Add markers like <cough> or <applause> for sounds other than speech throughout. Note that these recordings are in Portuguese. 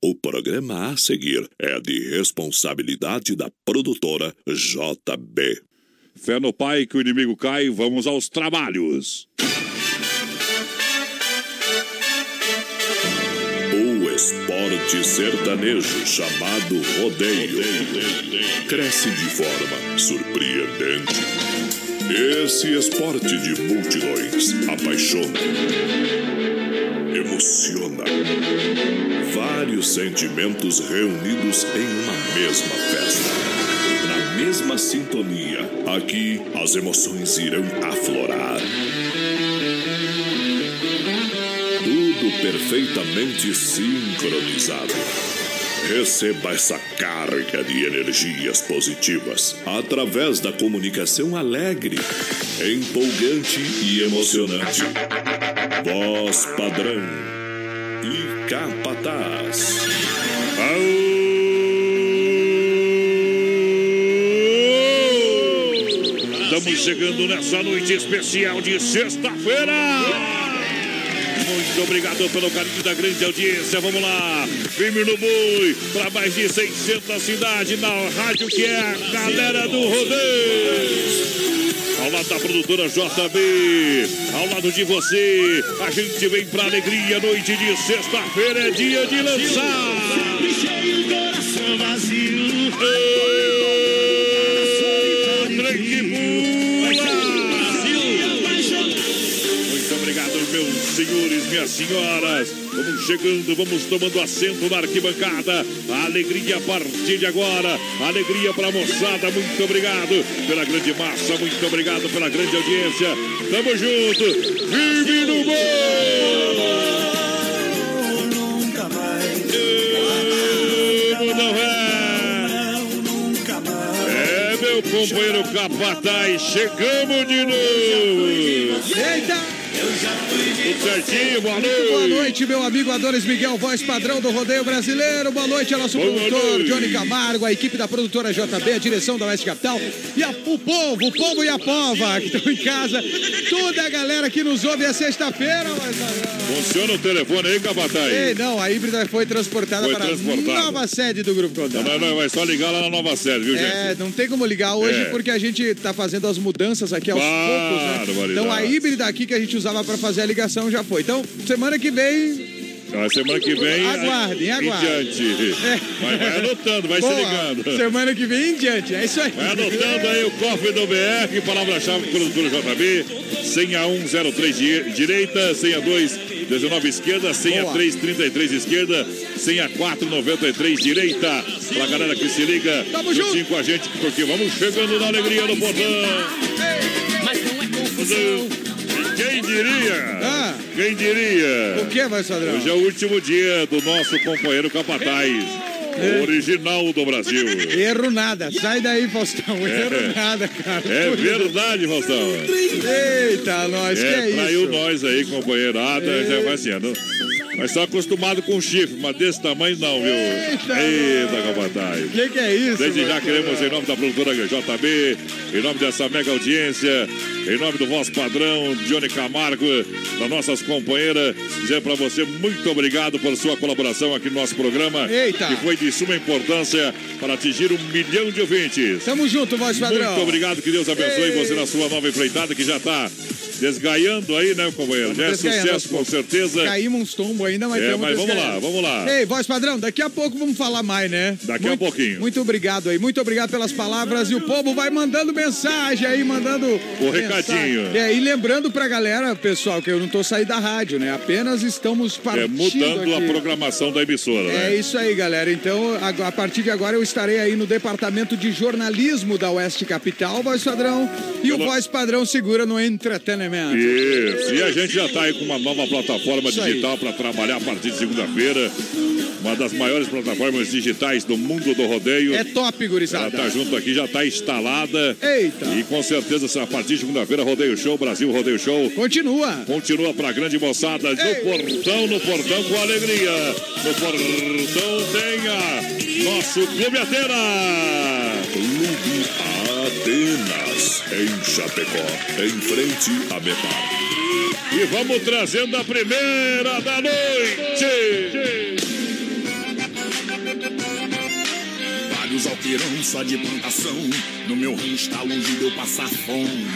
O programa a seguir é de responsabilidade da produtora JB. Fé no pai que o inimigo cai, vamos aos trabalhos. O esporte sertanejo chamado rodeio cresce de forma surpreendente. Esse esporte de multidões apaixona, emociona. Vários sentimentos reunidos em uma mesma festa. Na mesma sintonia, aqui as emoções irão aflorar. Tudo perfeitamente sincronizado. Receba essa carga de energias positivas através da comunicação alegre, empolgante e emocionante. Voz padrão e capataz. Estamos chegando nessa noite especial de sexta-feira. Muito obrigado pelo carinho da grande audiência. Vamos lá, firme no boi, para mais de 600 cidades na rádio que é a galera do rodeio. Ao lado da produtora JB, ao lado de você, a gente vem pra alegria. Noite de sexta-feira é dia de lançar. Cheio coração vazio. Senhoras. Vamos chegando, vamos tomando assento na arquibancada. A alegria a partir de agora. Alegria para a moçada. Muito obrigado pela grande massa. Muito obrigado pela grande audiência. Tamo junto. Vive no gol! Nunca mais. Não é. É, meu companheiro Capataz, chegamos de novo! Eita! Tudo certinho, boa noite! Boa noite, meu amigo Adonis Miguel, voz padrão do rodeio brasileiro. Boa noite ao nosso Boa produtor noite. Johnny Camargo, a equipe da produtora JB, a direção da Oeste Capital e a- o povo, o povo e a pova que estão em casa. Toda a galera que nos ouve é sexta-feira. padrão. Funciona o telefone aí, Capataz? Ei, não, a híbrida foi transportada Foi para transportada. a nova sede do Grupo Não, Contato. não, não, vai só ligar lá na nova sede, viu, É, gente? não tem como ligar hoje É. porque a gente tá fazendo as mudanças aqui aos poucos, né? Então a híbrida aqui que a gente usava para fazer a ligação já foi. Então, semana que vem A semana que vem. Aguardem, em aguardem. diante. É. Vai, vai anotando, vai se Boa. ligando. Semana que vem em diante, é isso aí. Vai anotando aí o cofre do BR, palavra-chave produtora JB, senha 103 di- direita, senha 2 19 esquerda, senha Boa. 3 33 esquerda, senha 4 93 direita. Pra galera que se liga, Tamo juntinho junto. com a gente, porque vamos chegando na alegria do portão. Mas não é confusão. Quem diria? Ah. Quem diria? O que, vai, Sadrão? Hoje é o último dia do nosso companheiro Capataz, o original do Brasil. Erro nada, sai daí, Faustão. Erro nada, cara. É verdade, Faustão. Eita, nós, que É, é traiu isso? nós aí, companheirada. Já vai assim, não, nós estamos acostumados com chifre, mas desse tamanho não, viu? Eita, Eita, Capataz. Que que é isso? Desde já queremos, em nome da produtora JB, em nome dessa mega audiência, em nome do vosso padrão, Johnny Camargo, das nossas companheiras, dizer para você muito obrigado por sua colaboração aqui no nosso programa, Eita. que foi de suma importância para atingir um milhão de ouvintes. Tamo junto, voz padrão. Muito obrigado, que Deus abençoe Ei. você na sua nova empreitada, que já está desgaiando aí, né, companheiro? Já é sucesso, com certeza. Caímos uns tombos ainda, mas É, mas vamos lá, vamos lá. Ei, voz padrão, daqui a pouco vamos falar mais, né? Daqui a Muito- pouquinho. Muito obrigado aí, muito obrigado pelas palavras e o povo vai mandando mensagem aí, mandando O recadinho. É, e lembrando pra galera, pessoal, que eu não tô saindo da rádio, né? Apenas estamos partindo É, mudando a aqui. programação da emissora, É né? isso aí, galera. Então, a, a partir de agora eu estarei aí no departamento de jornalismo da Oeste Capital, voz padrão, e o Pelo- voz padrão segura no entretenimento. Isso, e a gente já está aí com uma nova plataforma Isso digital para trabalhar a partir de segunda-feira. Uma das maiores plataformas digitais do mundo do rodeio. É top, Ela gurizada. tá junto aqui, já está instalada. Eita. E com certeza, a partir de segunda-feira, Rodeio Show, Brasil Rodeio Show. Continua. Continua pra grande moçada no Ei. portão, no portão com alegria. No portão tenha nosso Clube Atena. Clube Atenas, em Chapecó, em frente a Mepar. E vamos trazendo a primeira da noite. dos alqueirão só de plantação. No meu rancho tá longe de eu passar fome.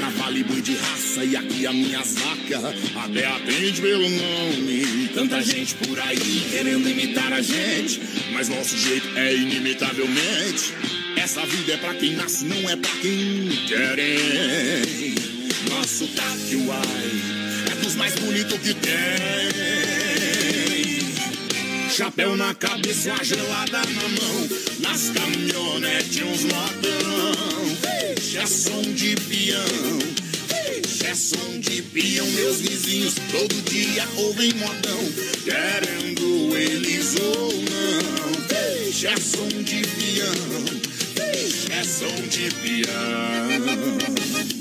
Cavalo e boi de raça e aqui a minhas vacas até atende pelo nome. Tanta gente por aí querendo imitar a gente, mas nosso jeito é inimitavelmente. Essa vida é pra quem nasce, não é pra quem quer. Nosso Taquiuai é dos mais bonitos que tem. Chapéu na cabeça, gelada na mão. Nas caminhonetes, uns modão. Vixe, é som de peão. Vixe, é som de peão. Meus vizinhos todo dia ouvem modão. Querendo eles ou não. Vixe, é som de peão. É som de peão.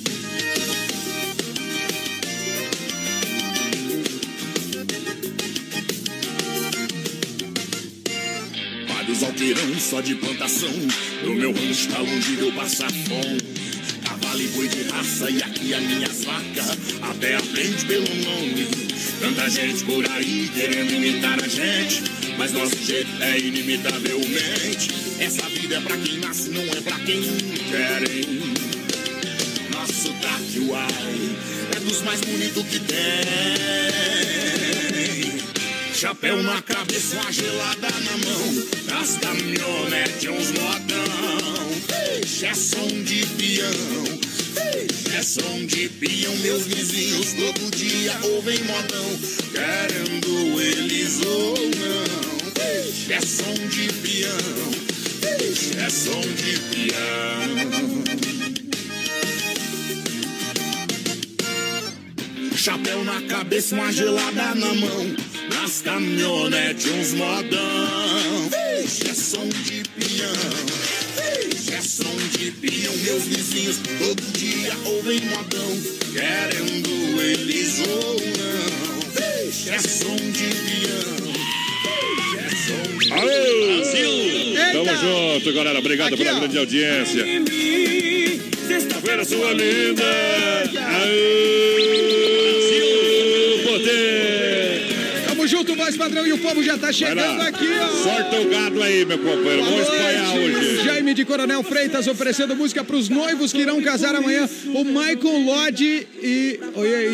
Alqueirão só de plantação. No meu rancho tá longe de eu passar fome. Cavalo e boi de raça e aqui as minhas vacas até aprende pelo nome. Tanta gente por aí querendo imitar a gente, mas nosso jeito é inimitavelmente. Essa vida é pra quem nasce, não é pra quem quer. hein? Nosso Taquiuai é dos mais bonitos que tem. Chapéu na cabeça, uma gelada na mão. Nas caminhonetes, uns modão. É som de peão. É som de peão. Meus vizinhos todo dia ouvem modão. Querendo eles ou não. É som de peão. É som de peão. Chapéu na cabeça, uma gelada na mão. Nas caminhonetes, uns modão. Vixe, é som de peão. Vixe, é som de peão. Meus vizinhos todo dia ouvem modão. Querendo eles ou não. Vixe, é som de peão. Vixe, é som de Aê! Eita! Tamo junto, galera. Obrigado Aqui, pela ó. grande audiência. Sexta-feira, Sua linda. Aê! Voz padrão, e o povo já tá chegando aqui, ó. Sorta o gado aí, meu companheiro. Vamos espalhar. Hoje. Jaime de Coronel Freitas oferecendo música para os noivos que irão casar amanhã. O Michael Lodge e,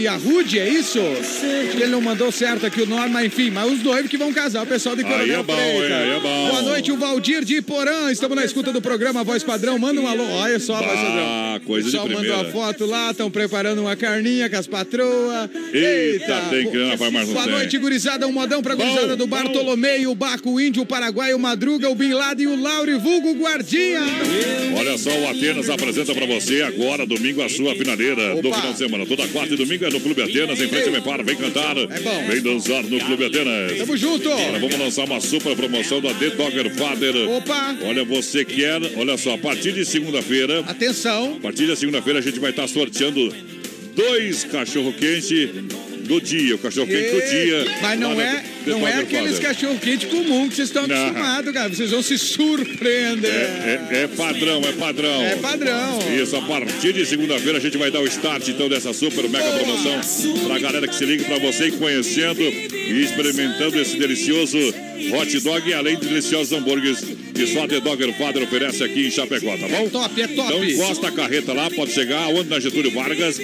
e a Rude, é isso? Ele não mandou certo aqui o nome, mas enfim, mas os noivos que vão casar, o pessoal de Coronel é bom, Freitas. é. Boa noite, o Valdir de Porã. Estamos na escuta do programa Voz Padrão. Manda um alô. Olha só, voz padrão. Coisa pessoal mandou a foto lá, estão preparando uma carninha com as patroas. Eita, tem que ir na farmácia, não Boa tem. noite, gurizada. Um modão Bom, gurizada do. Bartolomeu, o Baco, o Índio, o Paraguai, o Madruga, o Bin Laden, o Lauro Vulgo Guardinha. Olha só, o Atenas apresenta pra você agora, domingo, a sua finaleira do final de semana. Toda quarta e domingo é no Clube Atenas, em frente ao Mepar. Vem cantar, É vem dançar no Clube Atenas. Tamo junto. Agora vamos lançar uma super promoção da The Dogger Father. Opa. Olha, você quer, olha só, a partir de segunda-feira, Atenção. a partir da segunda-feira a gente vai estar sorteando dois cachorro-quente do dia, o cachorro-quente do dia. Mas não é, não é aqueles cachorro quente comum que vocês estão Não. acostumados, cara. Vocês vão se surpreender. É, é- é padrão, é padrão. É padrão. Isso, a partir de segunda-feira a gente vai dar o start então dessa super mega promoção pra galera que se liga pra você ir conhecendo e experimentando esse delicioso hot dog e além de deliciosos hambúrgueres que só a The Dogger Father oferece aqui em Chapecó, tá bom? Top, é top. Então encosta a carreta lá, pode chegar onde na Getúlio Vargas,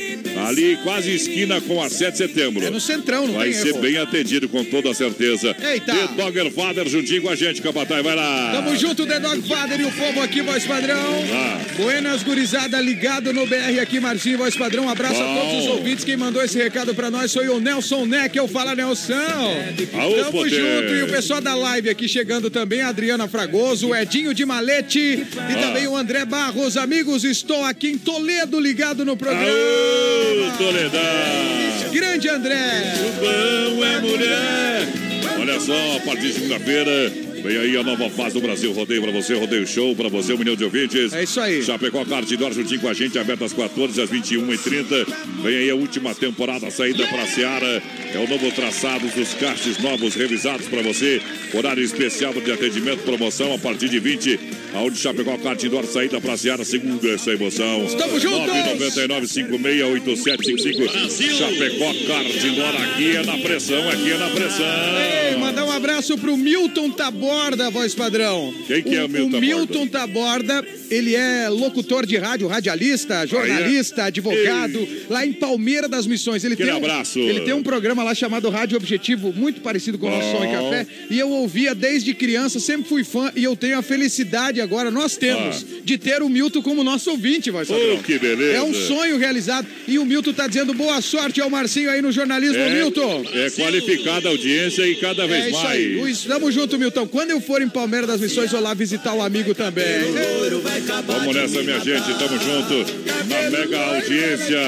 ali quase esquina com a 7 de setembro. É no centrão, não Vai ser erro. bem atendido com toda certeza. Eita. The Dogger Father juntinho com a gente, Capatai, vai lá. Tamo junto, The Dog Father e o povo aqui, voz padrão. Ah. Buenas, gurizada, ligado no BR aqui, Marcinho, voz padrão. Um abraço a Bom. todos os ouvintes. Quem mandou esse recado pra nós foi o Nelson Neck. Eu falo, Nelson. Aô, Tamo poder. junto. E o pessoal da live aqui chegando também, a Adriana Fragoso, o Edinho de Malete e também o André Barros. Amigos, estou aqui em Toledo, ligado no programa. Aô, Toledão! Grande André. Bom é mulher! Olha só, a partir de segunda-feira, vem aí a nova fase do Brasil. Rodeio pra você, rodeio show pra você, um milhão de ouvintes. É isso aí. Chapecó Cartidor juntinho com a gente, aberto às 14 às 21h30. Vem aí a última temporada, a saída pra Seara. É o novo traçado dos karts novos revisados pra você. Horário especial de atendimento, promoção a partir de 20. Aonde Chapecó Cartidor, saída pra Seara, segunda essa emoção. Estamos juntos! 999 568755 Chapecó Cartidor, aqui é na pressão, aqui é na pressão. Ei, mandar um abraço pro Milton Taborda Taborda, voz padrão. Quem que é o Milton Taborda? Milton Taborda, ele é locutor de rádio, radialista, jornalista, advogado, lá em Palmeira das Missões. Ele Aquele tem um, abraço. Ele tem um programa lá chamado Rádio Objetivo, muito parecido com o nosso Som e. Café. E eu ouvia desde criança, sempre fui fã e eu tenho a felicidade agora, nós temos, de ter o Milton como nosso ouvinte, voz padrão. Oh, que beleza. É um sonho realizado. E o Milton tá dizendo boa sorte ao Marcinho aí no jornalismo, Milton. É, é qualificada a audiência e cada vez É mais. aí. Tamo junto, Milton. Quando eu for em Palmeiras das Missões, vou lá visitar o amigo também. Vamos nessa, minha gente. Tamo junto na mega audiência.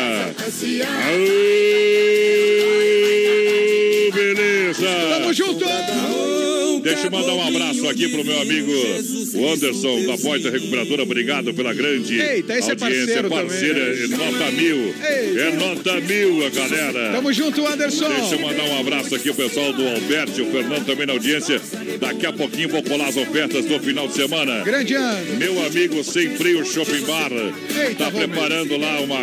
Aô, beleza. Tamo junto! Deixa eu mandar um abraço aqui pro meu amigo o Anderson da Poita Recuperadora. Obrigado pela grande Eita, esse é audiência. parceiro parceira, também. é nota mil. É nota mil, a galera. Tamo junto, Anderson. Deixa eu mandar um abraço aqui ao pessoal do Alberto, o Fernando também na audiência. Daqui a pouquinho vou colar as ofertas do final de semana. Grande ano. Meu amigo Sem Frio Shopping Bar Eita, tá preparando lá uma,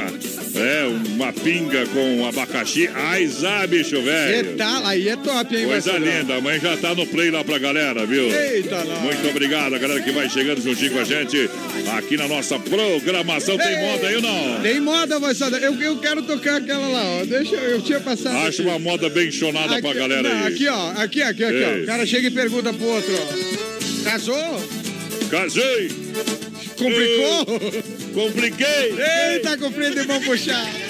é, uma pinga com abacaxi. Ai, zá, bicho velho. Eita, aí é top, hein, Coisa linda, a mãe já tá no play lá pra galera, viu? Eita, nós. Muito obrigado, a galera que vai chegando juntinho com a gente aqui na nossa programação. Tem Ei. moda aí ou não? Tem moda, moçada. Eu, eu quero tocar aquela lá, ó. Deixa eu, eu tinha passado. Acho uma moda bem chonada pra Aqui- galera não, aí. Aqui, ó. Aqui, aqui, aqui, ó. Ei. O cara chega e pergunta pro outro, ó. Casou? Casei! Complicou? Compliquei! Eita, com freio de mão puxado.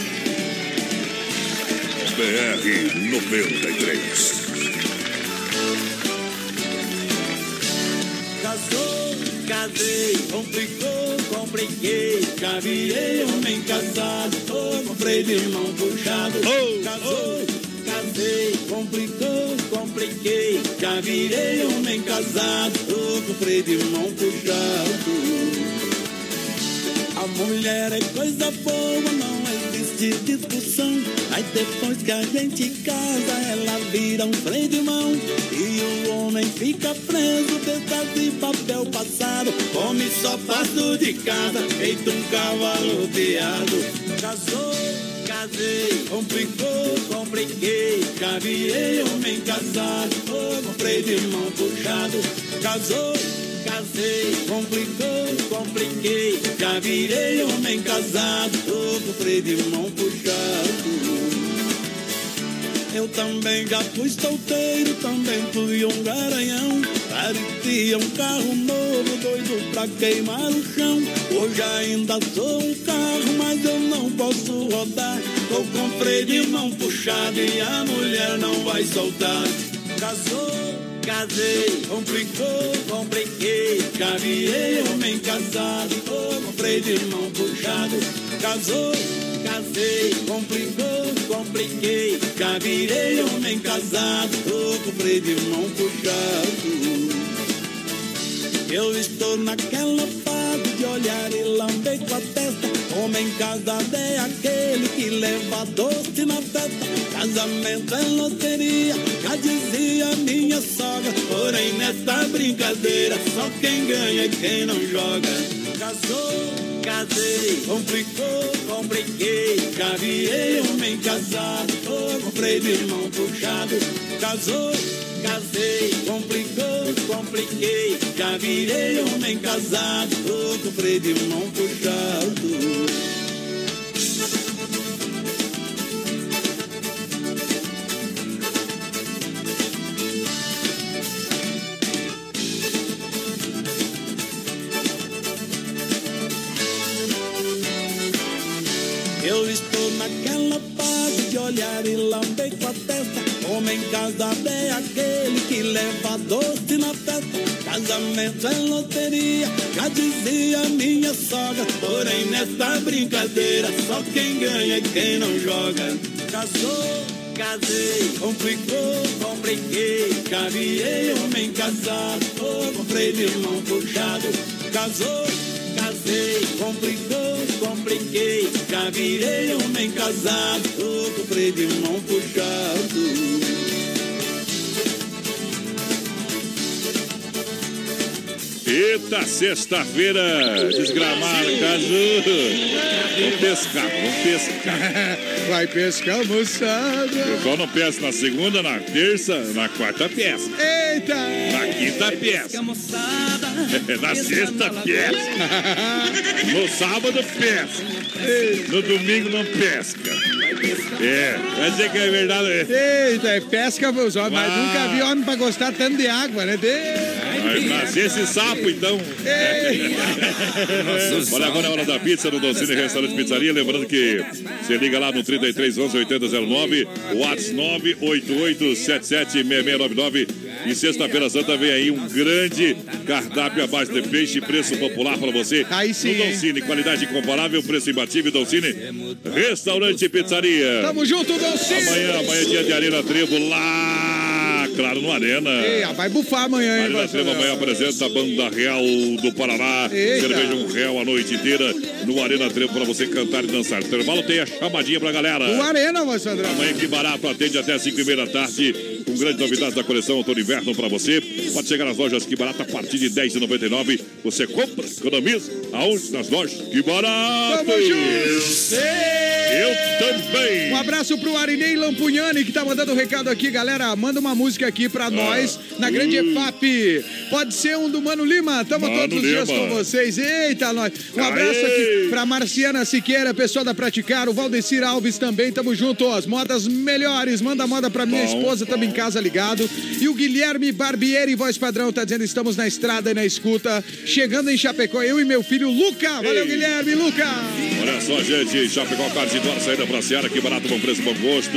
BR 93. Casou, casei, complicou, compliquei. Já virei homem casado, tô com freio de mão puxado. Casou, casei, complicou, compliquei. Já virei homem casado, tô com freio de mão puxado. A mulher é coisa boa, não existe discussão. Aí depois que a gente casa, ela vira um freio de mão. E o homem fica preso dentro de papel passado. Come só passo de casa, feito um cavalo piado. Casou, casei, complicou, compliquei. Já virei homem casado, com freio de mão puxado. Casou, Casei, complicou, compliquei. Já virei homem casado, com freio de mão puxado. Eu também já fui solteiro, também fui um garanhão. Parecia um carro novo, doido pra queimar o chão. Hoje ainda sou um carro, mas eu não posso rodar. Tô com freio de mão puxado e a mulher não vai soltar. Casou, casei, complicou, compliquei. Já virei homem casado, tô com freio de mão puxado. Casou, casei, complicou, compliquei. Já virei homem casado, tô com freio de mão puxado. Eu estou naquela fase olhar e lamber com a testa. Homem casado é aquele que leva doce na festa. Casamento é loteria, já dizia minha sogra. Porém, nessa brincadeira, só quem ganha é quem não joga. Casou, casei, complicou, compliquei. Já virei homem casado, tô com freio de mão puxado. Casou, casei, complicou, compliquei. Já virei homem casado, tô com freio de mão puxado. Naquela fase de olhar e lamber com a testa. Homem casado é aquele que leva doce na festa. Casamento é loteria, já dizia minha sogra. Porém, nessa brincadeira, só quem ganha é quem não joga. Casou, casei, complicou, compliquei. Já virei homem casado, tô com freio de mão puxado. Casou, casei, complicou, compliquei. Já virei homem casado, tô com freio de mão puxado. Eita, sexta-feira, desgramado, Caju. Vamos pescar, vamos pescar. <laughs> Vai pescar, moçada. Eu só não pesco na segunda, na terça, na quarta pesca. Eita! Na quinta pesca. <laughs> na sexta pesca. No sábado pesca. No domingo não pesca. É, vai dizer que é verdade. Eita, é pesca, mas ah. nunca vi homem pra gostar tanto de água, né? De... Vai nascer esse sapo, então. Olha, agora é hora da pizza no Docine Restaurante Pizzaria. Lembrando que você liga lá no 33 11 8009, WhatsApp 988 776699. E sexta-feira santa vem aí um grande cardápio abaixo de peixe, preço popular para você. Aí sim. No Doncini, qualidade incomparável, preço imbatível. Doncini, Restaurante Pizzaria. Tamo junto, Doncini. Amanhã, amanhã é dia de Arena Trevo lá, claro, no Arena. Ei, vai bufar amanhã, hein, Arena Trevo amanhã apresenta a Banda Real do Paraná. Eita. Cerveja um Real a noite inteira no Arena Trevo para você cantar e dançar. Intervalo tem a chamadinha pra galera. O Arena, voz padrão. Amanhã que barato, atende até 5 e meia da tarde. Com grande novidade da coleção Outono Inverno para você. Pode chegar nas lojas Que Barato a partir de R$10,99. Você compra, economiza. Aonde? Nas lojas Que Barato. Tamo junto. Eu também. Um abraço pro Arinei Lampugnani, que tá mandando um recado aqui, galera. Manda uma música aqui pra nós, na grande EFAP. Pode ser um do Mano Lima. Tamo Mano todos os dias Lima. com vocês. Eita, nós. Um abraço Aê. aqui pra Marciana Siqueira, pessoal da Praticar, o Valdecir Alves também. Tamo junto, ó. As modas melhores. Manda moda pra minha Bom. esposa, tamo em casa ligado. E o Guilherme Barbieri, voz padrão, tá dizendo: estamos na estrada e na escuta. Chegando em Chapecó, eu e meu filho Luca. Valeu, Ei. Guilherme, Luca. Olha só, gente, Chapecó Cardidor, saída pra Seara, que barato, bom preço, bom gosto.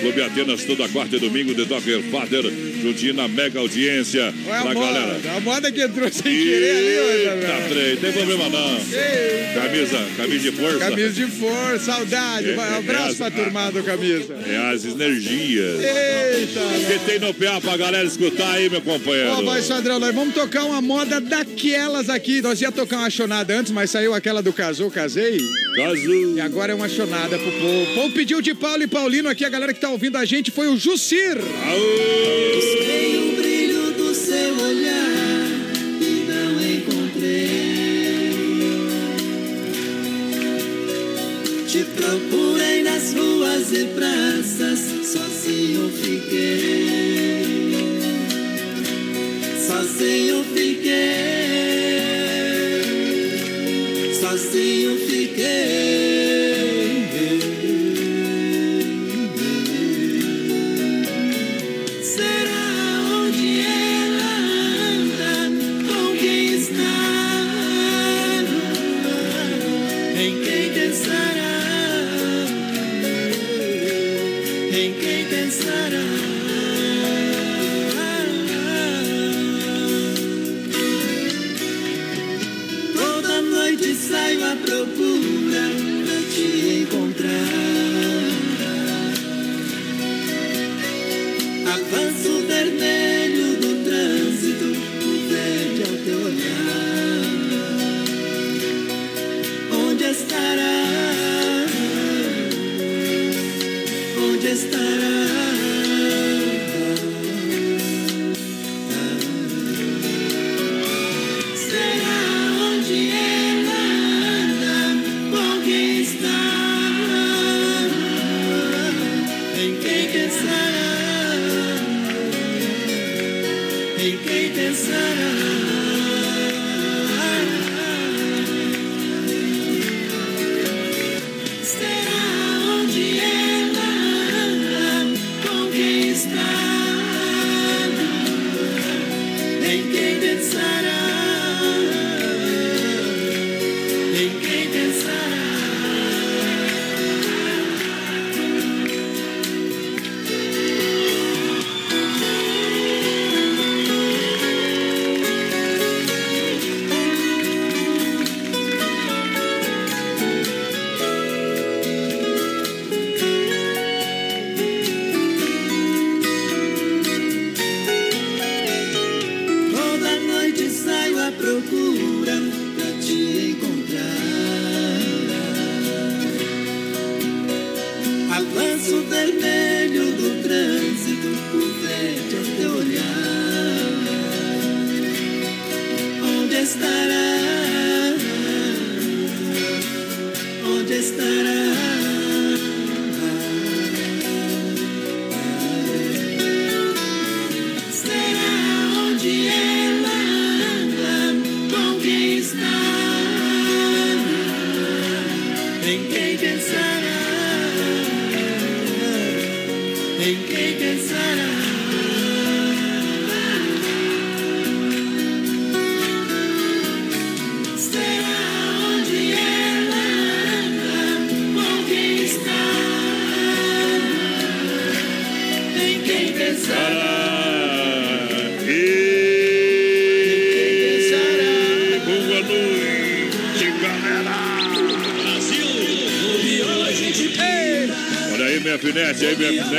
Clube Atenas, toda quarta e domingo, The Dogger Father, juntinho na mega audiência Olha pra a moda, galera. a moda que entrou sem querer ali, Eita, padrão. trem, tem problema não. Eita. Camisa, camisa de força. Camisa de força, saudade. É, Vai, é, abraço é, pra é. turma do camisa. É as energias. Eita! Que tem no PA pra galera escutar aí, meu companheiro? Ó, vai, Sandrão, nós vamos tocar uma moda daquelas aqui. Nós ia tocar uma chonada antes, mas saiu aquela do casou, casei. Caso. E agora é uma chonada pro povo. O povo pediu de Paulo e Paulino aqui, a galera que tá ouvindo a gente foi o Jucir. Aô! Busquei o brilho do seu olhar Te procurei nas ruas e praças, sozinho fiquei. Sozinho fiquei. Sozinho fiquei.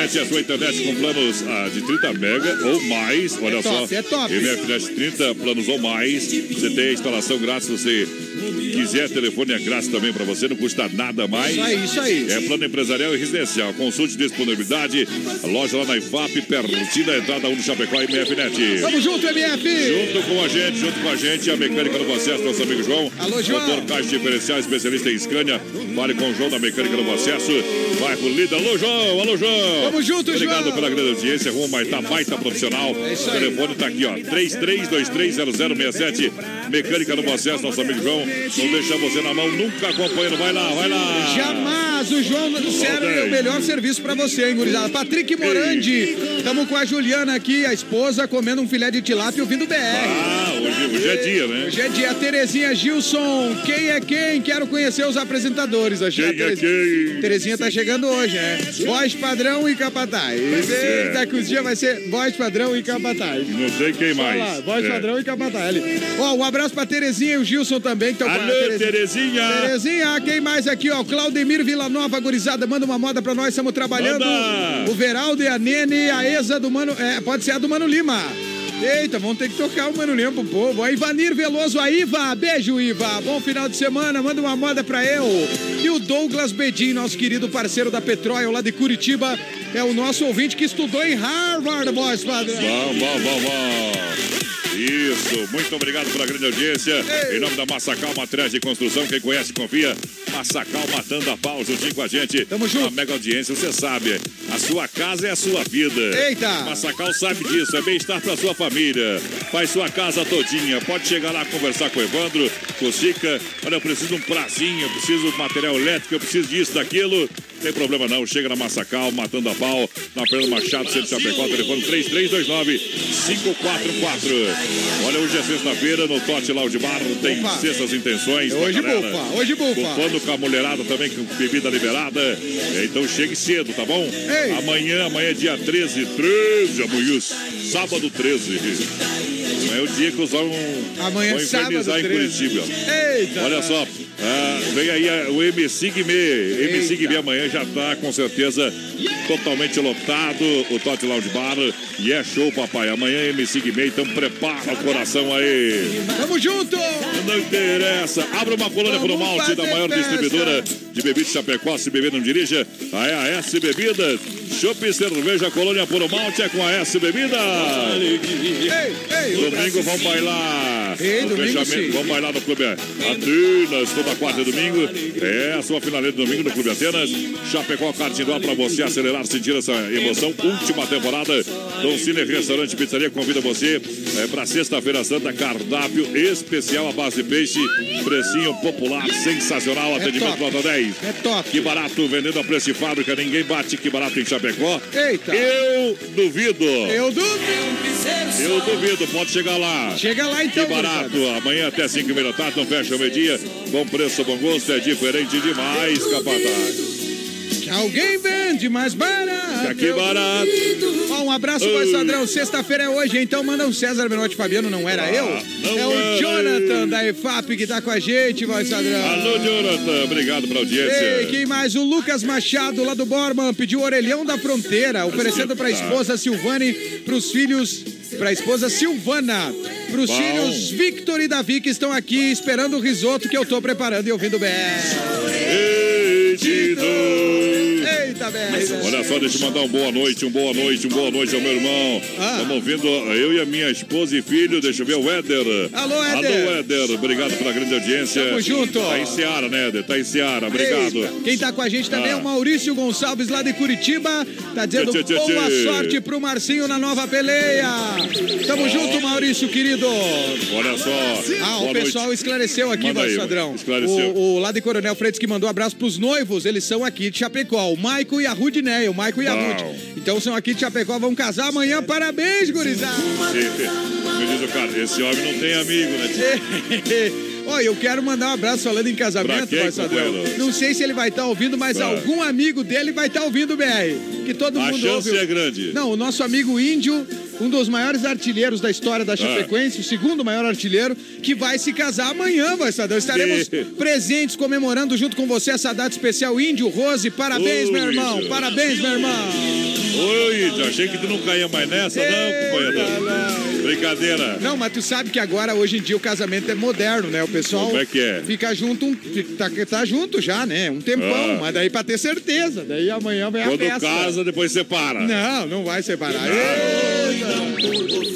A MFNet é a sua internet com planos ah, de 30 mega ou mais. Olha É só. top, é top. MFNet 30 planos ou mais. Você tem a instalação grátis, se você quiser, telefone é grátis também para você, não custa nada mais. Isso aí, isso aí. É plano empresarial e residencial. Consulte disponibilidade. Loja lá na IFAP, pertinho da entrada 1 do Chapecó, MFNet. Tamo junto, MF! Junto com a gente, junto com a gente, a mecânica do acesso, nosso amigo João. Alô, João. Motor caixa diferencial, especialista em Scania. Fale com o João da mecânica do acesso. Vai pro líder. Alô, João. Alô, João. Tamo junto, Obrigado João. pela grande audiência. Rua Maitá, baita profissional. É o telefone tá aqui, ó. 33230067. Mecânica do acesso, nosso amigo João. Não deixa você na mão, nunca acompanhando. Vai lá, vai lá. Jamais! O João Sério é o melhor serviço pra você, hein, gurizada? Patrick Morandi, estamos com a Juliana aqui, a esposa, comendo um filé de tilápia e ouvindo BR. Ah, hoje, é dia, né? Hoje é dia. Terezinha Gilson, quem é quem? Quero conhecer os apresentadores. Acho que a Quem é Terezinha- quem? Terezinha tá chegando hoje, né? Voz padrão e capataz. Eita, que os dias vai ser voz padrão e capataz. Não sei quem Olha mais. lá, voz É. padrão e capataz. Ó, um abraço pra Terezinha e o Gilson também. Que Alô, Terezinha. Terezinha, quem mais aqui, ó? Claudemir Villanova, gurizada, manda uma moda pra nós, estamos trabalhando. Manda. O Veraldo e a Nene, a Exa do Mano. É, pode ser a do Mano Lima. Eita, vamos ter que tocar o Mano Lima pro povo. A Ivanir Veloso, a Iva. Beijo, Iva. Bom final de semana, manda uma moda pra eu. E o Douglas Bedin, nosso querido parceiro da Petróleo lá de Curitiba, é o nosso ouvinte que estudou em Harvard, voz padrão. Bom, bom, bom. Isso, muito obrigado pela grande audiência. Ei. Em nome da Massacal Matriz de Construção, quem conhece, confia. Massacal matando a pau juntinho com a gente. Tamo junto. Uma mega audiência, você sabe. A sua casa é a sua vida. Eita. Massacal sabe disso, é bem-estar pra sua família. Faz sua casa todinha. Pode chegar lá conversar com o Evandro, com o Sica. Olha, eu preciso de um prazinho, eu preciso de material elétrico, eu preciso disso, daquilo. Tem problema não, chega na Massacal, matando a pau, na Fernando Machado, Centro Chapecó, telefone 3329-5414. Olha, hoje é sexta-feira, no Tote Lounge Bar, tem Opa. sextas intenções. pra Hoje bufa, hoje bufa. Bufando com a mulherada também, com bebida liberada. É, Então chegue cedo, tá bom? Ei. Amanhã, amanhã é dia 13, 13, amanhã, sábado 13. Amanhã é o dia que os vão, Amanhã vão é sábado, infernizar em 13. Curitiba. Eita. Olha só, ah, vem aí o MC Guimê. MC Guimê amanhã já tá com certeza totalmente lotado o Tote Lounge Bar. E é show, papai. Amanhã MC Guimê, então prepara o coração aí. Tamo junto! Não interessa. Abra uma colônia pro malte da maior distribuidora de bebidas Chapecó. Se beber, não dirija. A EAS Bebidas. Chopp e cerveja colônia por malte é com a S Bebidas. Ei, ei, Domingo vamos bailar. Ei, domingo fechamento, sim. Vamos bailar no Clube Atenas, toda quarta e domingo. É a sua finaleira de domingo no Clube Atenas. Chapecó Kart Indoor para você acelerar, sentir essa emoção. Última temporada. Dom Cine Restaurante e Pizzaria convida você é, para sexta-feira santa. Cardápio especial à base de peixe. Precinho popular, sensacional. Atendimento top. nota 10. É top. Que barato, vendendo a preço de fábrica. Ninguém bate que barato em Chapecó. Eita. Eu duvido. Eu duvido. Eu duvido, pode chegar lá. Chega lá então, Que barato, amanhã até 5 minutos da tarde, não fecha o meio-dia. Bom preço, bom gosto, é diferente demais, capataz. Que alguém vende mais barato. Tá barato. Ó, um abraço, Oi. voz padrão. Sexta-feira é hoje, então manda um César Menotti Fabiano, não era Ah, eu? não é o era Jonathan eu. da EFAP que tá com a gente, voz padrão. Alô, Jonathan, obrigado pela audiência. Ei, quem mais? O Lucas Machado, lá do Borman, pediu o orelhão da fronteira, oferecendo pra esposa Silvane, pros filhos, pra esposa Silvana, pros Bom. filhos Victor e Davi, que estão aqui esperando o risoto que eu tô preparando e ouvindo bem. Ei. Eita, BR. Olha só, deixa eu mandar um boa noite, um boa noite, um boa noite ao meu irmão. Ah. Estamos ouvindo eu e a minha esposa e filho, deixa eu ver o Éder. Alô, Éder. Alô, Éder, obrigado pela grande audiência. Tamo junto. Tá em Seara, né, Éder? Tá em Seara, obrigado. Eita. Quem tá com a gente também Ah. é o Maurício Gonçalves, lá de Curitiba. Tá dizendo Tchê, tchê, tchê, boa sorte pro Marcinho na nova peleia. Tamo junto, Maurício, querido. Olha só. Ah, boa o pessoal noite. esclareceu aqui, Manda aí, esclareceu. O, o lá de Coronel Freitas que mandou abraço pros noivos, eles são aqui de Chapecó. O Maico e a Rudneia, o Maico e a. Rude. Então são aqui de Chapecó, vão casar amanhã. Parabéns, gurizada. Me diz o cara, esse homem não tem amigo, né? <laughs> Olha, eu quero mandar um abraço falando em Pra casamento, quem? Não sei se ele vai estar ouvindo, mas Ah. algum amigo dele vai estar ouvindo o BR. Que todo A mundo chance ouve. é grande. Não, o nosso amigo índio um dos maiores artilheiros da história da Chapecoense, o segundo maior artilheiro, que vai se casar amanhã, vai Sadão. Estaremos presentes comemorando junto com você essa data especial Índio Rose. Parabéns, Ô, meu irmão. Índio. Parabéns, meu irmão. Oi, já achei que tu não caía mais nessa, não, companheiro. Brincadeira. Não, mas tu sabe que agora, hoje em dia, o casamento é moderno, né? O pessoal Como é que é? fica junto, um, tá, tá junto já, né? Um tempão, Ah. mas daí pra ter certeza. Daí amanhã vem a Quando festa. casa, depois separa. Não, não vai separar. Eita.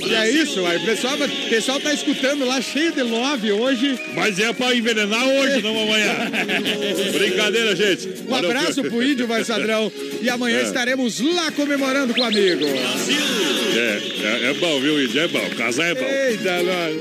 E é isso, aí. O pessoal, o pessoal tá escutando lá cheio de love hoje. Mas é pra envenenar hoje, não amanhã. <laughs> Brincadeira, gente. Um abraço pro Índio Varsadrão. E amanhã É. estaremos lá comemorando com o amigo. É, é, é bom, viu, Índio? É bom. Casar é bom. Eita, nós.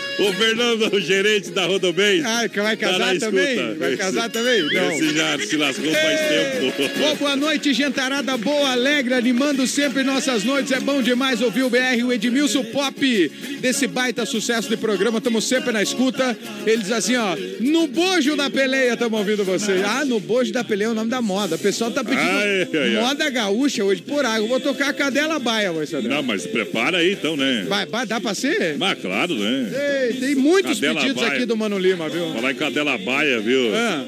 <laughs> O Fernando, o gerente da Rodobem. Ah, que vai tá casar escuta. também? Vai Esse- casar também? Não. Esse já se lascou faz tempo. Ô, boa noite, gentarada boa, alegre, animando sempre nossas noites. É bom demais ouvir o BR, o Edmilson Pop, desse baita sucesso de programa. Estamos sempre na escuta. Ele diz assim, ó, no bojo da peleia estamos ouvindo você. Ah, no bojo da peleia é o nome da moda. O pessoal tá pedindo Ai, ai, ai. moda gaúcha hoje por água. Vou tocar a cadela baia, vai Sandrão. Não, mas prepara aí então, né? Vai, vai, dá pra ser? Mas claro, né? Ei, tem muitos Cadela pedidos baia. aqui do Mano Lima, viu? Falar em Cadela Baia, viu? Ah.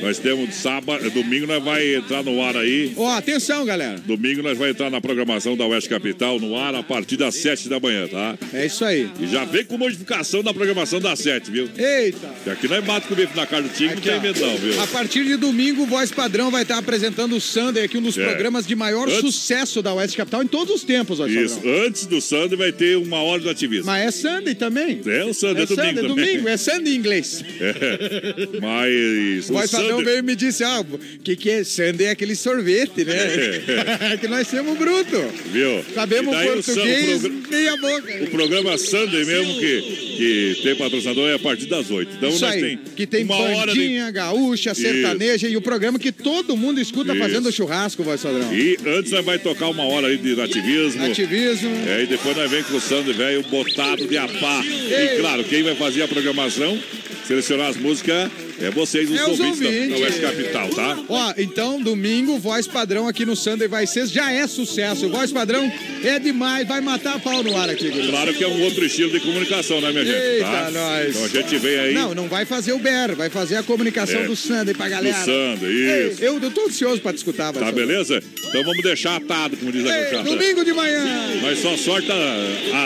Nós temos sábado, domingo nós vai entrar no ar aí. Ó, atenção, galera. Domingo nós vai entrar na programação da Oeste Capital no ar a partir das 7 da manhã, tá? É isso aí. E já vem com modificação da programação das 7, viu? Eita. Que aqui nós mata com o bife na cara do não Aqui, tem ó. medo não, viu? A partir de domingo, o Voz Padrão vai estar apresentando o Sunday aqui, um dos É. programas de maior Antes- sucesso da Oeste Capital em todos os tempos, Voz Isso, Padrão. antes do Sunday vai ter uma hora de ativismo. Mas é Sunday também. É, o Sunday é, É domingo Sunday, também. domingo, é Sunday em inglês. <laughs> É. Mas Voz Padrão Sunday... veio e me disse, ah, o que que é Sunday? É aquele sorvete, né? <laughs> <laughs> que nós somos bruto. Viu? Sabemos português, o progr- meia boca. O programa Sunday mesmo, que, que tem patrocinador, é a partir das 8. Então Isso nós aí, tem que tem uma hora de... bandinha, gaúcha, sertaneja e o programa que todo mundo escuta Isso. fazendo churrasco, Voz Padrão. E antes nós vai tocar uma hora aí de nativismo. Ativismo. É, e depois nós vem com o Sunday velho botado de apá. Ei. E claro, quem vai fazer a programação, selecionar as músicas, é vocês, os É os ouvintes, da- ouvintes. da Oeste Capital, tá? Ó, então domingo, voz padrão aqui no Sunday vai ser, já é sucesso. Voz padrão é demais, vai matar a pau no ar aqui, Guri. Claro que é um outro estilo de comunicação, né, minha gente? Eita, tá? nós. Então a gente vem aí Não, não vai fazer o BR, vai fazer a comunicação É. do Sunday pra galera. do Sunday, Ei, isso. eu, eu tô ansioso pra te escutar, Tá beleza? Então vamos deixar atado, como diz a Ei, domingo de manhã. Mas só sorta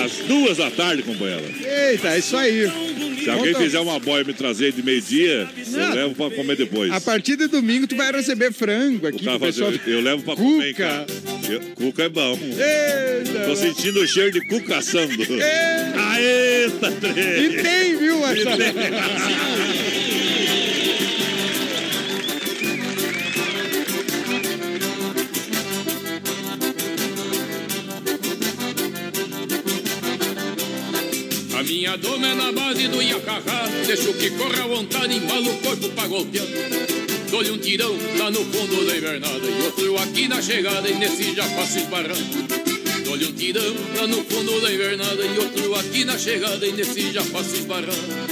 às duas da tarde, companheira. Eita, é isso aí. Se alguém fizer uma boia me trazer de meio-dia, eu levo pra comer depois. A partir de domingo tu vai receber frango aqui O cara pessoal. eu levo pra comer Cuca. casa. Eu- Cuca é bom. Eita. Tô sentindo o cheiro de cuca assando. Ei. Aê, tá E tem, viu, voz minha doma é na base do Iacarrá. Deixo que corra à vontade, embala o corpo pra golpear. Dou-lhe um tirão lá no fundo da invernada E outro aqui na chegada e nesse já passo esbarrando. Dou-lhe um tirão lá no fundo da invernada E outro aqui na chegada e nesse já passo esbarrando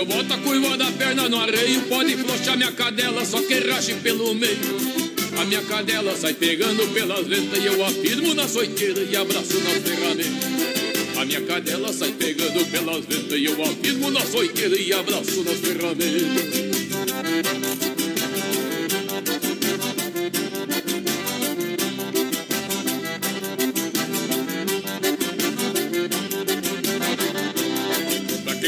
eu boto a curva da perna no arreio, pode flochar minha cadela, só que rache pelo meio. A minha cadela sai pegando pelas ventas e eu afirmo na soiteira e abraço na ferramenta. A minha cadela sai pegando pelas ventas e eu afirmo na soiteira e abraço nas ferramentas.